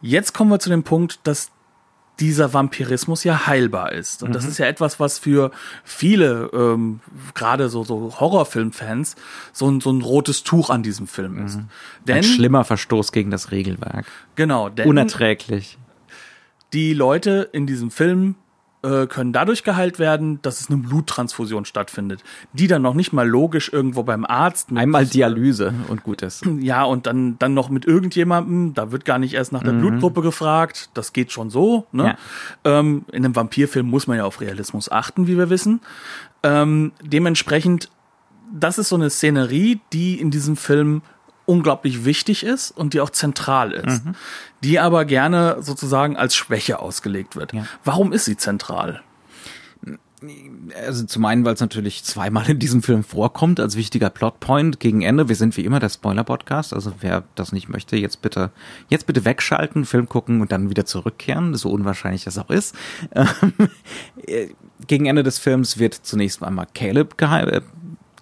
Jetzt kommen wir zu dem Punkt, dass dieser Vampirismus ja heilbar ist. Und mhm. das ist ja etwas, was für viele, ähm, gerade so, so Horrorfilmfans, so ein, so ein rotes Tuch an diesem Film ist. Mhm. Denn, ein schlimmer Verstoß gegen das Regelwerk. Genau. Denn Unerträglich. Die Leute in diesem Film äh, können dadurch geheilt werden, dass es eine Bluttransfusion stattfindet, die dann noch nicht mal logisch irgendwo beim Arzt. Einmal Dialyse und gut ist. Ja, und dann, dann noch mit irgendjemandem, da wird gar nicht erst nach der mhm. Blutgruppe gefragt, das geht schon so. Ne? Ja. Ähm, in einem Vampirfilm muss man ja auf Realismus achten, wie wir wissen. Ähm, dementsprechend, das ist so eine Szenerie, die in diesem Film unglaublich wichtig ist und die auch zentral ist, mhm. die aber gerne sozusagen als Schwäche ausgelegt wird. Ja. Warum ist sie zentral? Also zum einen, weil es natürlich zweimal in diesem Film vorkommt als wichtiger Plotpoint gegen Ende. Wir sind wie immer der Spoiler-Podcast, also wer das nicht möchte, jetzt bitte, jetzt bitte wegschalten, Film gucken und dann wieder zurückkehren, so unwahrscheinlich das auch ist. Ähm, äh, gegen Ende des Films wird zunächst einmal Caleb geheil, äh,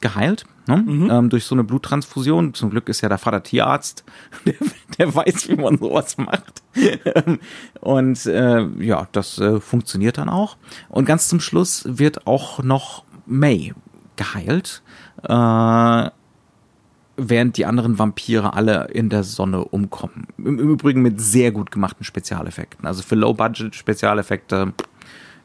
geheilt. Ne? Mhm. Ähm, durch so eine Bluttransfusion. Zum Glück ist ja der Vater Tierarzt, der, der weiß, wie man sowas macht. und äh, ja, das äh, funktioniert dann auch. Und ganz zum Schluss wird auch noch May geheilt. Äh, während die anderen Vampire alle in der Sonne umkommen. Im, Im Übrigen mit sehr gut gemachten Spezialeffekten. Also für Low-Budget-Spezialeffekte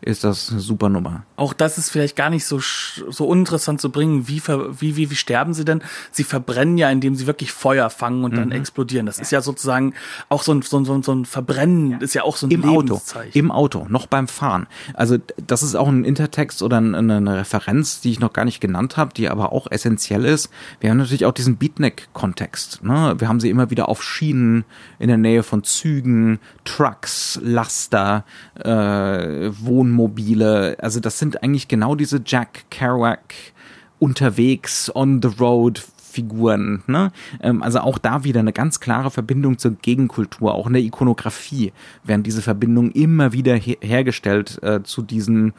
ist das eine super Nummer. Auch das ist vielleicht gar nicht so, so uninteressant zu bringen. Wie, wie, wie, wie sterben sie denn? Sie verbrennen ja, indem sie wirklich Feuer fangen und mhm. dann explodieren. Das ja. ist ja sozusagen auch so ein, so ein, so ein Verbrennen, ja. ist ja auch so ein Im Auto. Im Auto, noch beim Fahren. Also das ist auch ein Intertext oder eine, eine Referenz, die ich noch gar nicht genannt habe, die aber auch essentiell ist. Wir haben natürlich auch diesen Beatnik-Kontext. Ne? Wir haben sie immer wieder auf Schienen in der Nähe von Zügen, Trucks, Laster, äh, Wohnungen Wohnmobile. Also das sind eigentlich genau diese Jack Kerouac unterwegs on the road Figuren. Ne? Ähm, also auch da wieder eine ganz klare Verbindung zur Gegenkultur. Auch in der Ikonografie werden diese Verbindungen immer wieder her hergestellt äh, zu diesen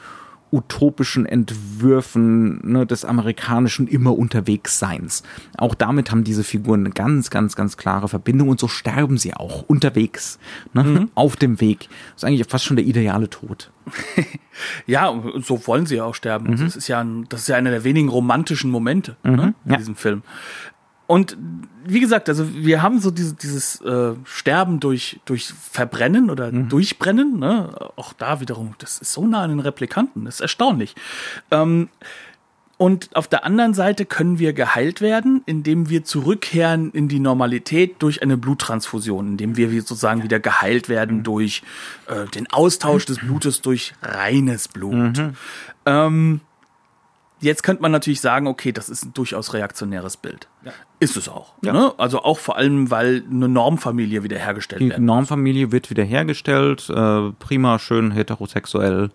utopischen Entwürfen ne, des amerikanischen immer unterwegs Seins. Auch damit haben diese Figuren eine ganz, ganz, ganz klare Verbindung und so sterben sie auch unterwegs, ne, mhm. auf dem Weg. Das ist eigentlich fast schon der ideale Tod. ja, so wollen sie ja auch sterben. Mhm. Das ist ja, ein, das ist ja einer der wenigen romantischen Momente mhm. ne, in ja. diesem Film. Und wie gesagt, also wir haben so diese, dieses äh, Sterben durch, durch Verbrennen oder mhm. Durchbrennen, ne? auch da wiederum, das ist so nah an den Replikanten, das ist erstaunlich. Ähm, und auf der anderen Seite können wir geheilt werden, indem wir zurückkehren in die Normalität durch eine Bluttransfusion, indem wir sozusagen wieder geheilt werden mhm. durch äh, den Austausch des Blutes durch reines Blut. Mhm. Ähm, Jetzt könnte man natürlich sagen, okay, das ist ein durchaus reaktionäres Bild. Ja. Ist es auch. Ja. Ne? Also auch vor allem, weil eine Normfamilie wiederhergestellt wird. Die Normfamilie wird wiederhergestellt, äh, prima, schön heterosexuell.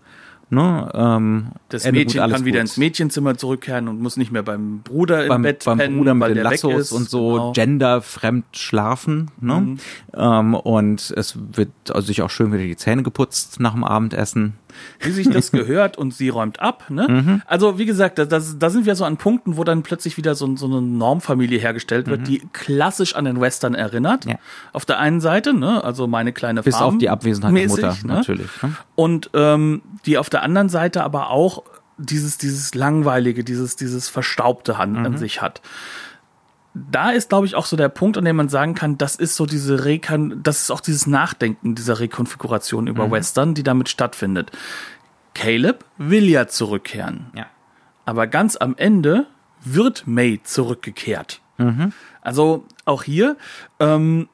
Ne? Ähm, das Mädchen gut, kann wieder ins Mädchenzimmer zurückkehren und muss nicht mehr beim Bruder im beim, Bett beim pennen, Bruder mit weil den Lassos und so genau. genderfremd schlafen. Ne? Mhm. Ähm, und es wird also sich auch schön wieder die Zähne geputzt nach dem Abendessen wie sich das gehört und sie räumt ab. Ne? Mhm. Also wie gesagt, da, da sind wir so an Punkten, wo dann plötzlich wieder so, so eine Normfamilie hergestellt wird, mhm. die klassisch an den Western erinnert. Ja. Auf der einen Seite, ne, also meine kleine Bis Farm auf die Abwesenheit mäßig, der Mutter, ne? natürlich. Ne? Und ähm, die auf der anderen Seite aber auch dieses, dieses langweilige, dieses, dieses Verstaubte an, mhm. an sich hat da ist, glaube ich, auch so der Punkt, an dem man sagen kann, das ist so diese Rekan, das ist auch dieses Nachdenken dieser Rekonfiguration über mhm. Western, die damit stattfindet. Caleb will ja zurückkehren. Ja. Aber ganz am Ende wird May zurückgekehrt. Mhm. Also auch hier, ähm,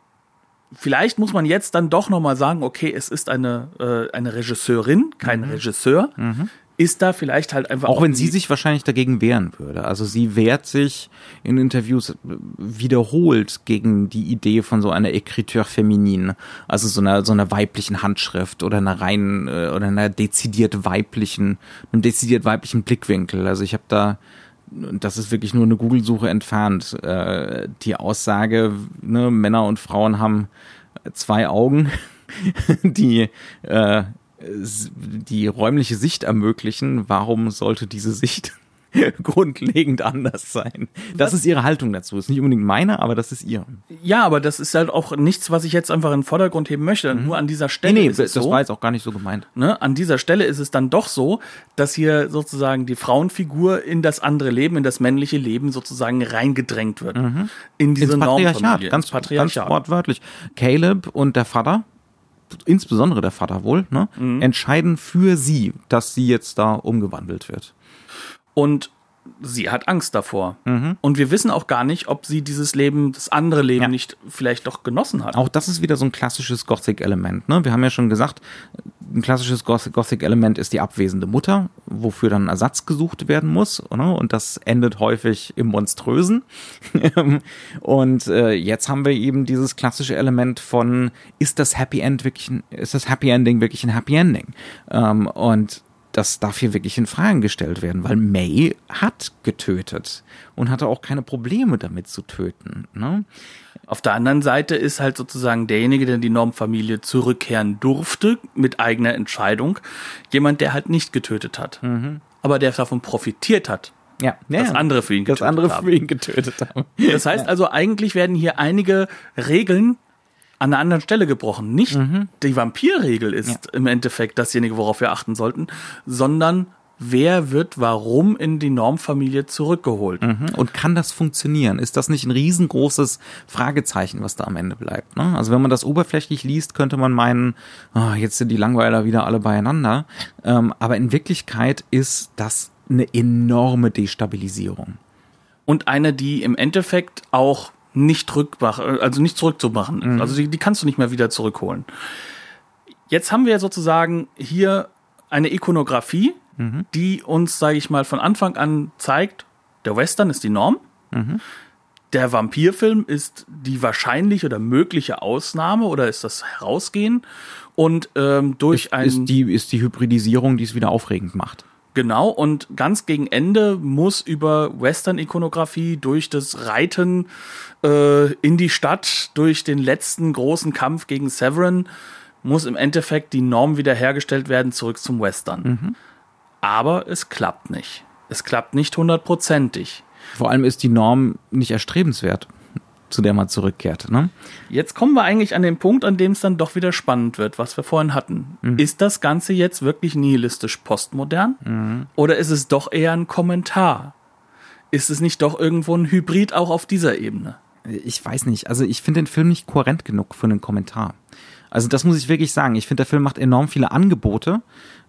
vielleicht muss man jetzt dann doch noch mal sagen, okay, es ist eine, äh, eine Regisseurin, kein mhm. Regisseur, mhm ist da vielleicht halt einfach. Auch, auch wenn sie sich wahrscheinlich dagegen wehren würde. Also sie wehrt sich in Interviews wiederholt gegen die Idee von so einer Écriture féminine, also so einer so einer weiblichen Handschrift oder einer rein äh, oder einer dezidiert weiblichen, einem dezidiert weiblichen Blickwinkel. Also ich habe da das ist wirklich nur eine Google-Suche entfernt. Äh, die Aussage, ne, Männer und Frauen haben zwei Augen, die äh, die räumliche Sicht ermöglichen, warum sollte diese Sicht grundlegend anders sein. Das was? ist ihre Haltung dazu. Ist nicht unbedingt meine, aber das ist ihr. Ja, aber das ist halt auch nichts, was ich jetzt einfach in den Vordergrund heben möchte. Mhm. Nur an dieser Stelle. Nee, nee, ist es das so, war jetzt auch gar nicht so gemeint. Ne, an dieser Stelle ist es dann doch so, dass hier sozusagen die Frauenfigur in das andere Leben, in das männliche Leben sozusagen reingedrängt wird. Mhm. In diese ins Patriarchat, ganz, Patriarchat. ganz wortwörtlich. Caleb und der Vater insbesondere der Vater wohl, ne, mhm. entscheiden für sie, dass sie jetzt da umgewandelt wird. Und sie hat Angst davor. Mhm. Und wir wissen auch gar nicht, ob sie dieses Leben, das andere Leben ja. nicht vielleicht doch genossen hat. Auch das ist wieder so ein klassisches Gothic-Element. Ne? Wir haben ja schon gesagt, ein klassisches Gothic-Element ist die abwesende Mutter, wofür dann Ersatz gesucht werden muss. Ne? Und das endet häufig im Monströsen. und äh, jetzt haben wir eben dieses klassische Element von, ist das Happy End wirklich, ein, ist das Happy Ending wirklich ein Happy Ending? Ähm, und das darf hier wirklich in Fragen gestellt werden, weil May hat getötet und hatte auch keine Probleme damit zu töten. Ne? Auf der anderen Seite ist halt sozusagen derjenige, der in die Normfamilie zurückkehren durfte, mit eigener Entscheidung, jemand, der halt nicht getötet hat. Mhm. Aber der davon profitiert hat. Ja, ja, dass andere für ihn getötet haben. Dass andere für ihn getötet haben. Das heißt also, eigentlich werden hier einige Regeln an einer anderen Stelle gebrochen. Nicht mhm. die Vampirregel ist ja. im Endeffekt dasjenige, worauf wir achten sollten, sondern wer wird warum in die Normfamilie zurückgeholt. Mhm. Und kann das funktionieren? Ist das nicht ein riesengroßes Fragezeichen, was da am Ende bleibt? Ne? Also wenn man das oberflächlich liest, könnte man meinen, oh, jetzt sind die Langweiler wieder alle beieinander. Ähm, aber in Wirklichkeit ist das eine enorme Destabilisierung. Und eine, die im Endeffekt auch nicht rückmachen, also nicht zurückzumachen. Mhm. Also die, die kannst du nicht mehr wieder zurückholen. Jetzt haben wir sozusagen hier eine Ikonografie, mhm. die uns, sage ich mal, von Anfang an zeigt, der Western ist die Norm. Mhm. Der Vampirfilm ist die wahrscheinliche oder mögliche Ausnahme oder ist das Herausgehen und ähm, durch ist, ein ist die ist die Hybridisierung, die es wieder aufregend macht. Genau, und ganz gegen Ende muss über Western-Ikonografie durch das Reiten äh, in die Stadt, durch den letzten großen Kampf gegen Severin, muss im Endeffekt die Norm wiederhergestellt werden, zurück zum Western. Mhm. Aber es klappt nicht. Es klappt nicht hundertprozentig. Vor allem ist die Norm nicht erstrebenswert, zu der man zurückkehrt. Ne? Jetzt kommen wir eigentlich an den Punkt, an dem es dann doch wieder spannend wird, was wir vorhin hatten. Mhm. Ist das Ganze jetzt wirklich nihilistisch postmodern? Mhm. Oder ist es doch eher ein Kommentar? Ist es nicht doch irgendwo ein Hybrid auch auf dieser Ebene? Ich weiß nicht. Also ich finde den Film nicht kohärent genug für einen Kommentar. Also das muss ich wirklich sagen. Ich finde, der Film macht enorm viele Angebote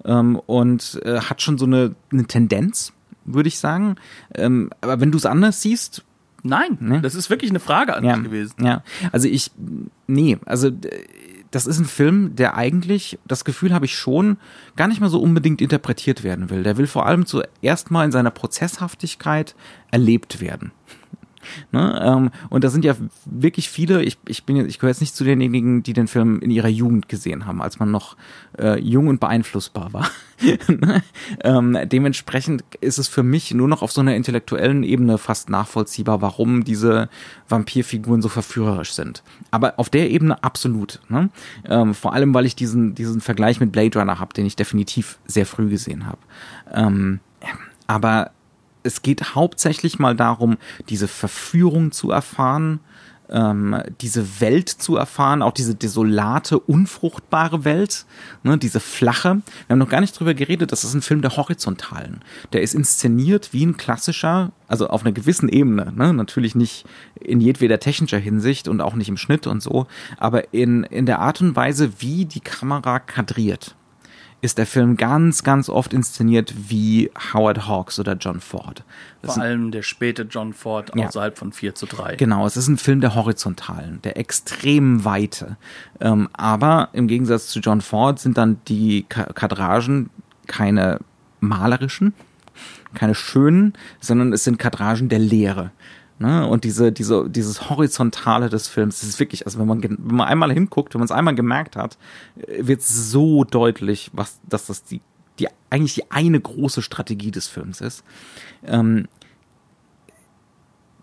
ähm, und äh, hat schon so eine, eine Tendenz, würde ich sagen. Ähm, aber wenn du es anders siehst, Nein, ne? das ist wirklich eine Frage an ja, mich gewesen. Ja, also ich, nee, also das ist ein Film, der eigentlich, das Gefühl habe ich schon, gar nicht mal so unbedingt interpretiert werden will. Der will vor allem zuerst mal in seiner Prozesshaftigkeit erlebt werden. Ne? Ähm, und da sind ja wirklich viele, ich, ich bin ich gehöre jetzt nicht zu denjenigen, die den Film in ihrer Jugend gesehen haben, als man noch äh, jung und beeinflussbar war. Ne? ähm, dementsprechend ist es für mich nur noch auf so einer intellektuellen Ebene fast nachvollziehbar, warum diese Vampirfiguren so verführerisch sind. Aber auf der Ebene absolut. Ne? Ähm, vor allem, weil ich diesen, diesen Vergleich mit Blade Runner habe, den ich definitiv sehr früh gesehen habe. Ähm, aber es geht hauptsächlich mal darum, diese Verführung zu erfahren, ähm, diese Welt zu erfahren, auch diese desolate, unfruchtbare Welt, ne, diese flache. Wir haben noch gar nicht drüber geredet, das ist ein Film der Horizontalen. Der ist inszeniert wie ein klassischer, also auf einer gewissen Ebene, ne, natürlich nicht in jedweder technischer Hinsicht und auch nicht im Schnitt und so, aber in, in der Art und Weise, wie die Kamera kadriert ist der Film ganz, ganz oft inszeniert wie Howard Hawks oder John Ford. Das Vor allem der späte John Ford ja. außerhalb von 4 zu 3. Genau, es ist ein Film der Horizontalen, der extremen Weite. Ähm, aber im Gegensatz zu John Ford sind dann die Kadragen keine malerischen, keine schönen, sondern es sind Kadragen der Leere. Ne? Und diese, diese, dieses Horizontale des Films, das ist wirklich, also wenn man, wenn man einmal hinguckt, wenn man es einmal gemerkt hat, äh, wird so deutlich, was, dass das die, die, eigentlich die eine große Strategie des Films ist. Ähm,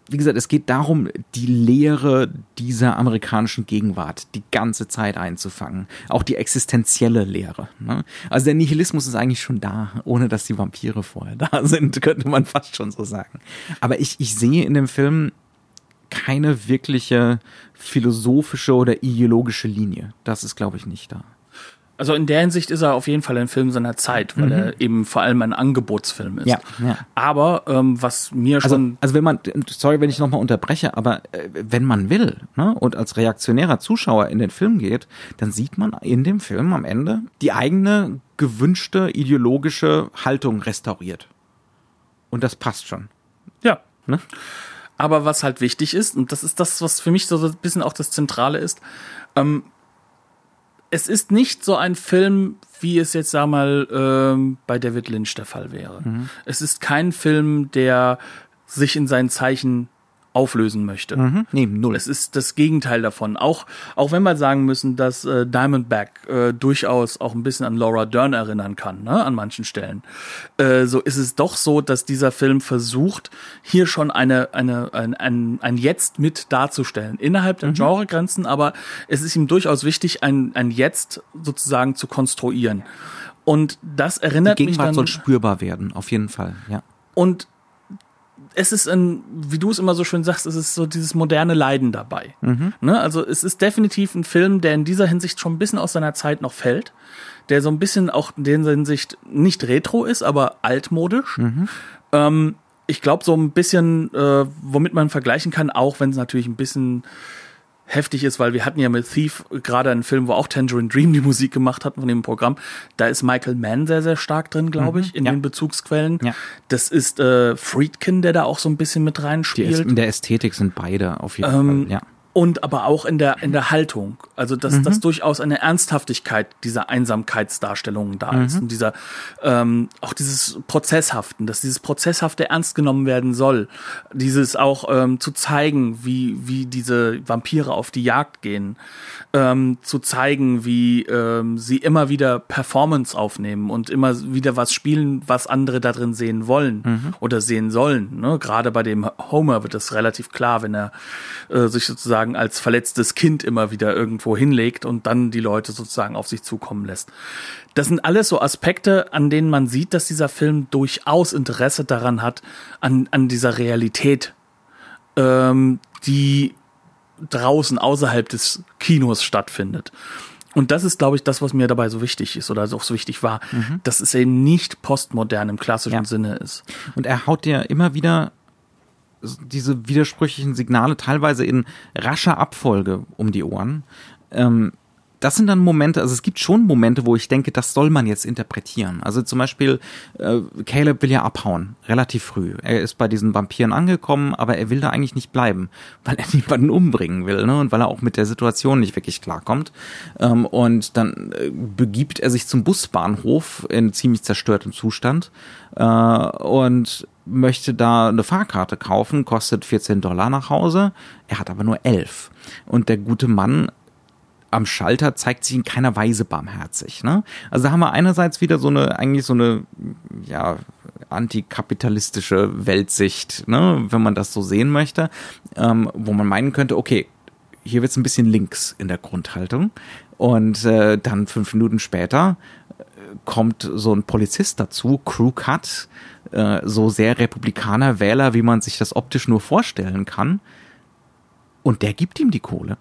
wie gesagt, es geht darum, die Lehre dieser amerikanischen Gegenwart die ganze Zeit einzufangen. Auch die existenzielle Lehre. Ne? Also der Nihilismus ist eigentlich schon da, ohne dass die Vampire vorher da sind, könnte man fast schon so sagen. Aber ich, ich sehe in dem Film keine wirkliche philosophische oder ideologische Linie. Das ist, glaube ich, nicht da. Also in der Hinsicht ist er auf jeden Fall ein Film seiner Zeit, weil mhm. er eben vor allem ein Angebotsfilm ist. Ja, ja. Aber ähm, was mir also, schon. Also wenn man, sorry, wenn ich nochmal unterbreche, aber äh, wenn man will ne, und als reaktionärer Zuschauer in den Film geht, dann sieht man in dem Film am Ende die eigene gewünschte ideologische Haltung restauriert. Und das passt schon. Ja. Ne? Aber was halt wichtig ist, und das ist das, was für mich so ein bisschen auch das Zentrale ist, ähm, es ist nicht so ein Film, wie es jetzt, sag mal, ähm, bei David Lynch der Fall wäre. Mhm. Es ist kein Film, der sich in seinen Zeichen auflösen möchte. Mhm. Nee, null. Es ist das Gegenteil davon. Auch, auch wenn wir sagen müssen, dass äh, Diamondback äh, durchaus auch ein bisschen an Laura Dern erinnern kann, ne, an manchen Stellen. Äh, so ist es doch so, dass dieser Film versucht, hier schon eine, eine, ein, ein, ein Jetzt mit darzustellen. Innerhalb der Genregrenzen, aber es ist ihm durchaus wichtig, ein, ein Jetzt sozusagen zu konstruieren. Und das erinnert Die mich Gegenwart dann. soll spürbar werden, auf jeden Fall, ja. Und es ist ein, wie du es immer so schön sagst, es ist so dieses moderne Leiden dabei. Ne? Also es ist definitiv ein Film, der in dieser Hinsicht schon ein bisschen aus seiner Zeit noch fällt, der so ein bisschen auch in der Hinsicht nicht retro ist, aber altmodisch. Ähm, ich glaube, so ein bisschen, äh, womit man vergleichen kann, auch wenn es natürlich ein bisschen heftig ist, weil wir hatten ja mit Thief gerade einen Film, wo auch Tangerine Dream die Musik gemacht hat von dem Programm. Da ist Michael Mann sehr, sehr stark drin, glaube ich, in ja. den Bezugsquellen. Ja. Das ist äh, Friedkin, der da auch so ein bisschen mit Die reinspielt. Äst- in der Ästhetik sind beide auf jeden Ähm, Fall, ja. Und aber auch in der, in der Haltung. Also, dass, Mhm. dass durchaus eine Ernsthaftigkeit dieser Einsamkeitsdarstellungen da Mhm. ist. Und dieser, ähm, auch dieses Prozesshaften, dass dieses Prozesshafte ernst genommen werden soll. Dieses auch ähm, zu zeigen, wie, wie diese Vampire auf die Jagd gehen. Ähm, zu zeigen, wie ähm, sie immer wieder Performance aufnehmen und immer wieder was spielen, was andere da drin sehen wollen Mhm. oder sehen sollen. Ne? Gerade bei dem Homer wird das relativ klar, wenn er äh, sich sozusagen als verletztes Kind immer wieder irgendwo hinlegt und dann die Leute sozusagen auf sich zukommen lässt. Das sind alles so Aspekte, an denen man sieht, dass dieser Film durchaus Interesse daran hat, an, an dieser Realität, ähm, die draußen außerhalb des Kinos stattfindet. Und das ist, glaube ich, das, was mir dabei so wichtig ist oder auch so wichtig war, dass es eben nicht postmodern im klassischen Ja. Sinne ist. Und er haut dir immer wieder diese widersprüchlichen Signale teilweise in rascher Abfolge um die Ohren. Ähm, das sind dann Momente, also es gibt schon Momente, wo ich denke, das soll man jetzt interpretieren. Also zum Beispiel, äh, Caleb will ja abhauen, relativ früh. Er ist bei diesen Vampiren angekommen, aber er will da eigentlich nicht bleiben, weil er niemanden umbringen will, ne? Und weil er auch mit der Situation nicht wirklich klarkommt. Ähm, und dann äh, begibt er sich zum Busbahnhof in ziemlich zerstörtem Zustand äh, und möchte da eine Fahrkarte kaufen, kostet 14 Dollar nach Hause. Er hat aber nur 11. Und der gute Mann am Schalter zeigt sich in keiner Weise barmherzig. Ne? Also da haben wir einerseits wieder so eine, eigentlich so eine, ja, antikapitalistische Weltsicht, ne? wenn man das so sehen möchte, ähm, wo man meinen könnte, okay, hier wird's ein bisschen links in der Grundhaltung. Und äh, dann fünf Minuten später äh, kommt so ein Polizist dazu, Crew Cut, äh, so sehr Republikaner Wähler, wie man sich das optisch nur vorstellen kann. Und der gibt ihm die Kohle.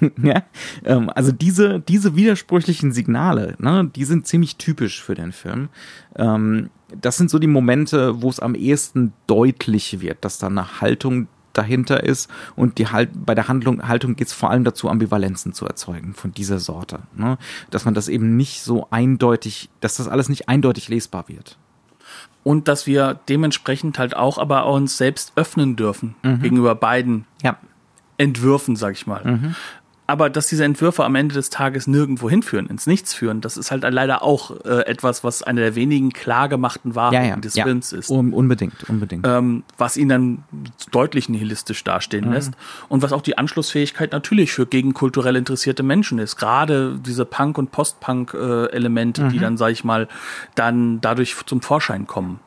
ja? ähm, also diese, diese widersprüchlichen Signale, ne, die sind ziemlich typisch für den Film. Ähm, das sind so die Momente, wo es am ehesten deutlich wird, dass da eine Haltung dahinter ist und die halt bei der Handlung Haltung geht es vor allem dazu Ambivalenzen zu erzeugen von dieser Sorte, ne? dass man das eben nicht so eindeutig, dass das alles nicht eindeutig lesbar wird. Und dass wir dementsprechend halt auch aber uns selbst öffnen dürfen gegenüber beiden Ja, Entwürfen, sag ich mal. Aber dass diese Entwürfe am Ende des Tages nirgendwo hinführen, ins Nichts führen, das ist halt leider auch äh, etwas, was eine der wenigen klar gemachten Wahrheiten ja, ja, des ja. Films ist. Un unbedingt, unbedingt. Ähm, was ihn dann deutlich nihilistisch dastehen Mhm. lässt und was auch die Anschlussfähigkeit natürlich für gegenkulturell interessierte Menschen ist. Gerade diese Punk- und Post-Punk-Elemente, Mhm. die dann, sag ich mal, dann dadurch zum Vorschein kommen.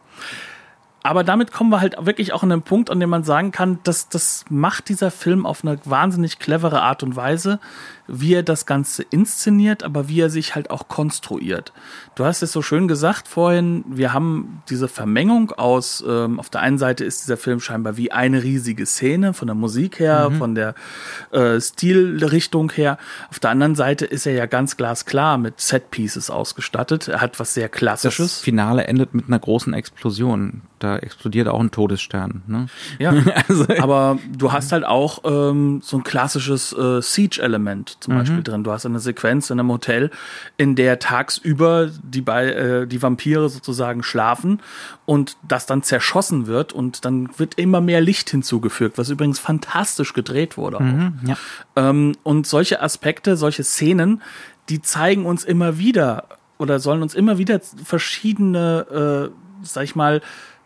Aber damit kommen wir halt wirklich auch an den Punkt, an dem man sagen kann, dass das macht dieser Film auf eine wahnsinnig clevere Art und Weise, wie er das Ganze inszeniert, aber wie er sich halt auch konstruiert. Du hast es so schön gesagt vorhin, wir haben diese Vermengung aus, ähm, auf der einen Seite ist dieser Film scheinbar wie eine riesige Szene, von der Musik her, von der äh, Stilrichtung her. Auf der anderen Seite ist er ja ganz glasklar mit Set-Pieces ausgestattet. Er hat was sehr das Klassisches. Finale endet mit einer großen Explosion. Da explodiert auch ein Todesstern. Ne? Ja, Also- aber du hast halt auch ähm, so ein klassisches äh, Siege-Element zum Beispiel drin. Du hast eine Sequenz in einem Hotel, in der tagsüber die, bei, äh, die Vampire sozusagen schlafen und das dann zerschossen wird und dann wird immer mehr Licht hinzugefügt, was übrigens fantastisch gedreht wurde. Auch. Ja. Ähm, und solche Aspekte, solche Szenen, die zeigen uns immer wieder oder sollen uns immer wieder verschiedene, äh, sag ich mal,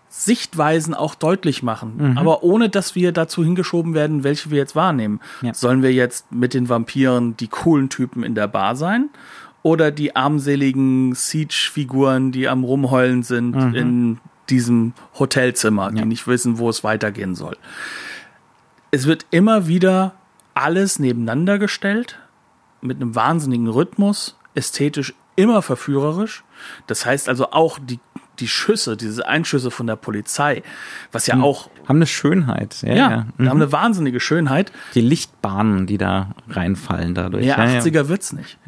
Sichtweisen auch deutlich machen, aber ohne dass wir dazu hingeschoben werden, welche wir jetzt wahrnehmen. Ja. Sollen wir jetzt mit den Vampiren die coolen Typen in der Bar sein? Oder die armseligen Siege-Figuren, die am Rumheulen sind in diesem Hotelzimmer, die Ja. nicht wissen, wo es weitergehen soll. Es wird immer wieder alles nebeneinander gestellt, mit einem wahnsinnigen Rhythmus, ästhetisch immer verführerisch. Das heißt also auch die, die Schüsse, diese Einschüsse von der Polizei, was ja auch, Haben eine Schönheit. Ja, ja, ja. die haben eine wahnsinnige Schönheit. Die Lichtbahnen, die da reinfallen dadurch. Ja, ja, ja. 80er wird's nicht.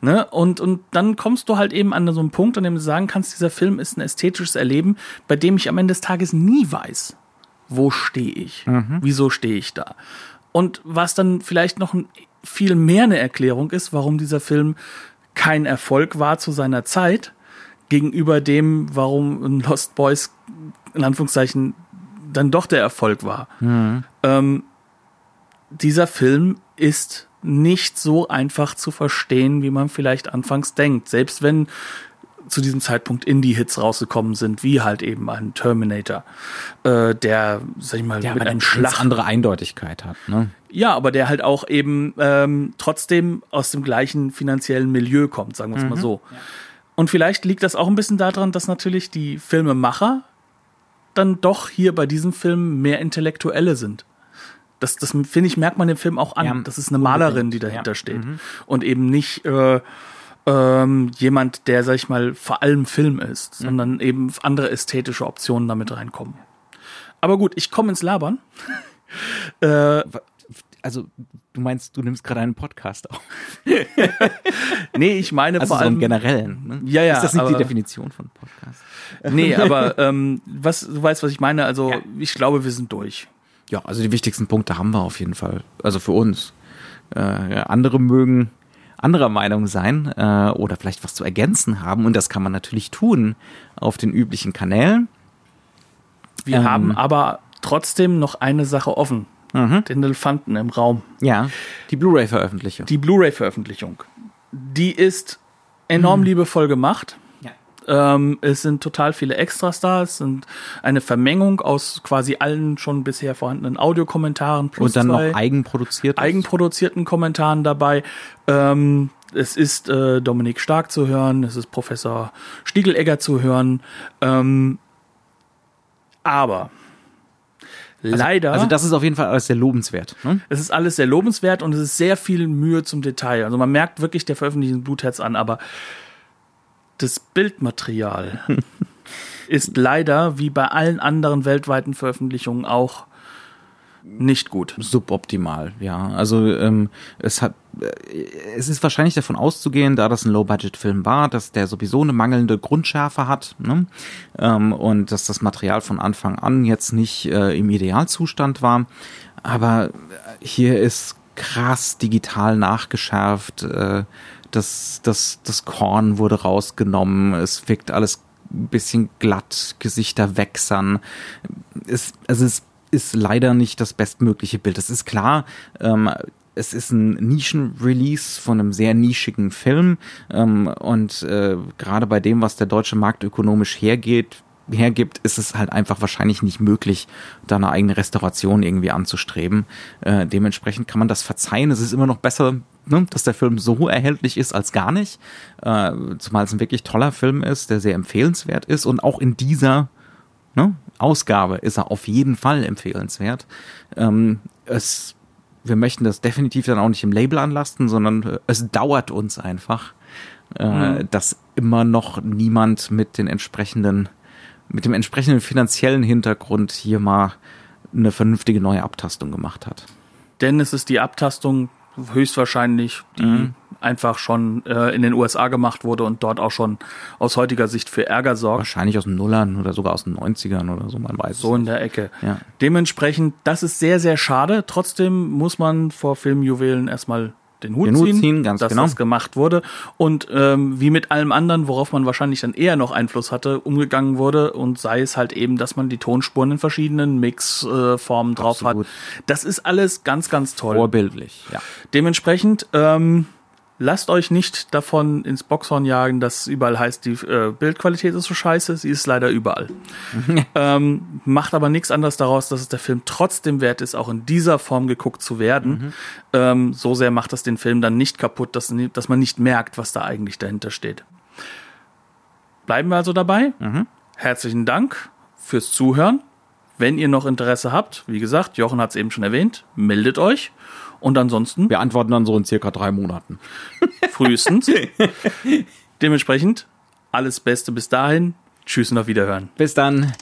Ne? Und, und dann kommst du halt eben an so einen Punkt, an dem du sagen kannst, dieser Film ist ein ästhetisches Erleben, bei dem ich am Ende des Tages nie weiß, wo stehe ich, wieso stehe ich da. Und was dann vielleicht noch ein, viel mehr eine Erklärung ist, warum dieser Film kein Erfolg war zu seiner Zeit, gegenüber dem, warum Lost Boys in Anführungszeichen dann doch der Erfolg war. Ähm, dieser Film ist nicht so einfach zu verstehen, wie man vielleicht anfangs denkt. Selbst wenn zu diesem Zeitpunkt Indie-Hits rausgekommen sind, wie halt eben ein Terminator, äh, der, sag ich mal, Ja, mit einem Schlag. andere Eindeutigkeit hat. Ne? Ja, aber der halt auch eben ähm, trotzdem aus dem gleichen finanziellen Milieu kommt, sagen wir es mal so. Und vielleicht liegt das auch ein bisschen daran, dass natürlich die Filmemacher dann doch hier bei diesem Film mehr Intellektuelle sind. Das, das finde ich, merkt man dem Film auch an. Ja, das ist eine Malerin, die dahinter ja. steht. Und eben nicht äh, ähm, jemand, der, sag ich mal, vor allem Film ist, sondern eben andere ästhetische Optionen damit reinkommen. Aber gut, ich komme ins Labern. äh, Also, du meinst, du nimmst gerade einen Podcast auf. nee, ich meine Also vor so allem. generellen. Ne? Ja, ja, Ist das nicht die aber- Definition von Podcast? Nee, aber ähm, was, du weißt, was ich meine. Also, Ja. ich glaube, wir sind durch. Ja, also die wichtigsten Punkte haben wir auf jeden Fall. Also für uns. Äh, andere mögen anderer Meinung sein äh, oder vielleicht was zu ergänzen haben. Und das kann man natürlich tun auf den üblichen Kanälen. Wir Ähm. haben aber trotzdem noch eine Sache offen. Mhm. Den Elefanten im Raum. Ja, die Blu-ray-Veröffentlichung. Die Blu-ray-Veröffentlichung. Die ist enorm liebevoll gemacht. Ja. Ähm, es sind total viele Extras da. Es sind eine Vermengung aus quasi allen schon bisher vorhandenen Audiokommentaren plus Und dann zwei noch eigenproduziert. eigenproduzierten Kommentaren dabei. Ähm, es ist äh, Dominik Stark zu hören, es ist Professor Stiegelegger zu hören. Ähm, aber leider, Also das ist auf jeden Fall alles sehr lobenswert. Ne? es ist alles sehr lobenswert und es ist sehr viel Mühe zum Detail. Also man merkt wirklich der veröffentlichten Blutherz an, aber das Bildmaterial ist leider wie bei allen anderen weltweiten Veröffentlichungen auch nicht gut. suboptimal, ja. Also ähm, es hat, äh, es ist wahrscheinlich davon auszugehen, da das ein Low-Budget-Film war, dass der sowieso eine mangelnde Grundschärfe hat ne? ähm, und dass das Material von Anfang an jetzt nicht äh, im Idealzustand war. Aber hier ist krass digital nachgeschärft. Äh, das, das, das Korn wurde rausgenommen. Es wirkt alles ein bisschen glatt, Gesichter wächsern. Es, also es ist leider nicht das bestmögliche Bild. Das ist klar. Ähm, es ist ein Nischen-Release von einem sehr nischigen Film ähm, und äh, gerade bei dem, was der deutsche Markt ökonomisch hergeht, hergibt, ist es halt einfach wahrscheinlich nicht möglich, da eine eigene Restauration irgendwie anzustreben. Äh, dementsprechend kann man das verzeihen. Es ist immer noch besser, ne, dass der Film so erhältlich ist als gar nicht. Äh, zumal es ein wirklich toller Film ist, der sehr empfehlenswert ist und auch in dieser ne, Ausgabe ist er auf jeden Fall empfehlenswert. Ähm, es, wir möchten das definitiv dann auch nicht im Label anlasten, sondern äh, es dauert uns einfach, äh, dass immer noch niemand mit den entsprechenden, mit dem entsprechenden finanziellen Hintergrund hier mal eine vernünftige neue Abtastung gemacht hat. Denn es ist die Abtastung höchstwahrscheinlich, die Mhm. einfach schon äh, in den USA gemacht wurde und dort auch schon aus heutiger Sicht für Ärger sorgt. Wahrscheinlich aus den Nullern oder sogar aus den 90ern oder so, man weiß So in der Ecke. Ja. Dementsprechend, das ist sehr, sehr schade. Trotzdem muss man vor Filmjuwelen erstmal den Hut Den Hut ziehen, ziehen, ganz dass genau. das gemacht wurde. Und ähm, wie mit allem anderen, worauf man wahrscheinlich dann eher noch Einfluss hatte, umgegangen wurde und sei es halt eben, dass man die Tonspuren in verschiedenen Mixformen drauf Absolut. hat. Das ist alles ganz, ganz toll. Vorbildlich, ja. Dementsprechend, ähm, lasst euch nicht davon ins Boxhorn jagen, dass überall heißt, die äh, Bildqualität ist so scheiße. Sie ist leider überall. ähm, macht aber nichts anderes daraus, dass es der Film trotzdem wert ist, auch in dieser Form geguckt zu werden. Mhm. Ähm, so sehr macht das den Film dann nicht kaputt, dass, dass man nicht merkt, was da eigentlich dahinter steht. Bleiben wir also dabei. Mhm. Herzlichen Dank fürs Zuhören. Wenn ihr noch Interesse habt, wie gesagt, Jochen hat es eben schon erwähnt, meldet euch. Und ansonsten. Wir antworten dann so in circa drei Monaten. Frühestens. Dementsprechend alles Beste bis dahin. Tschüss und auf Wiederhören. Bis dann.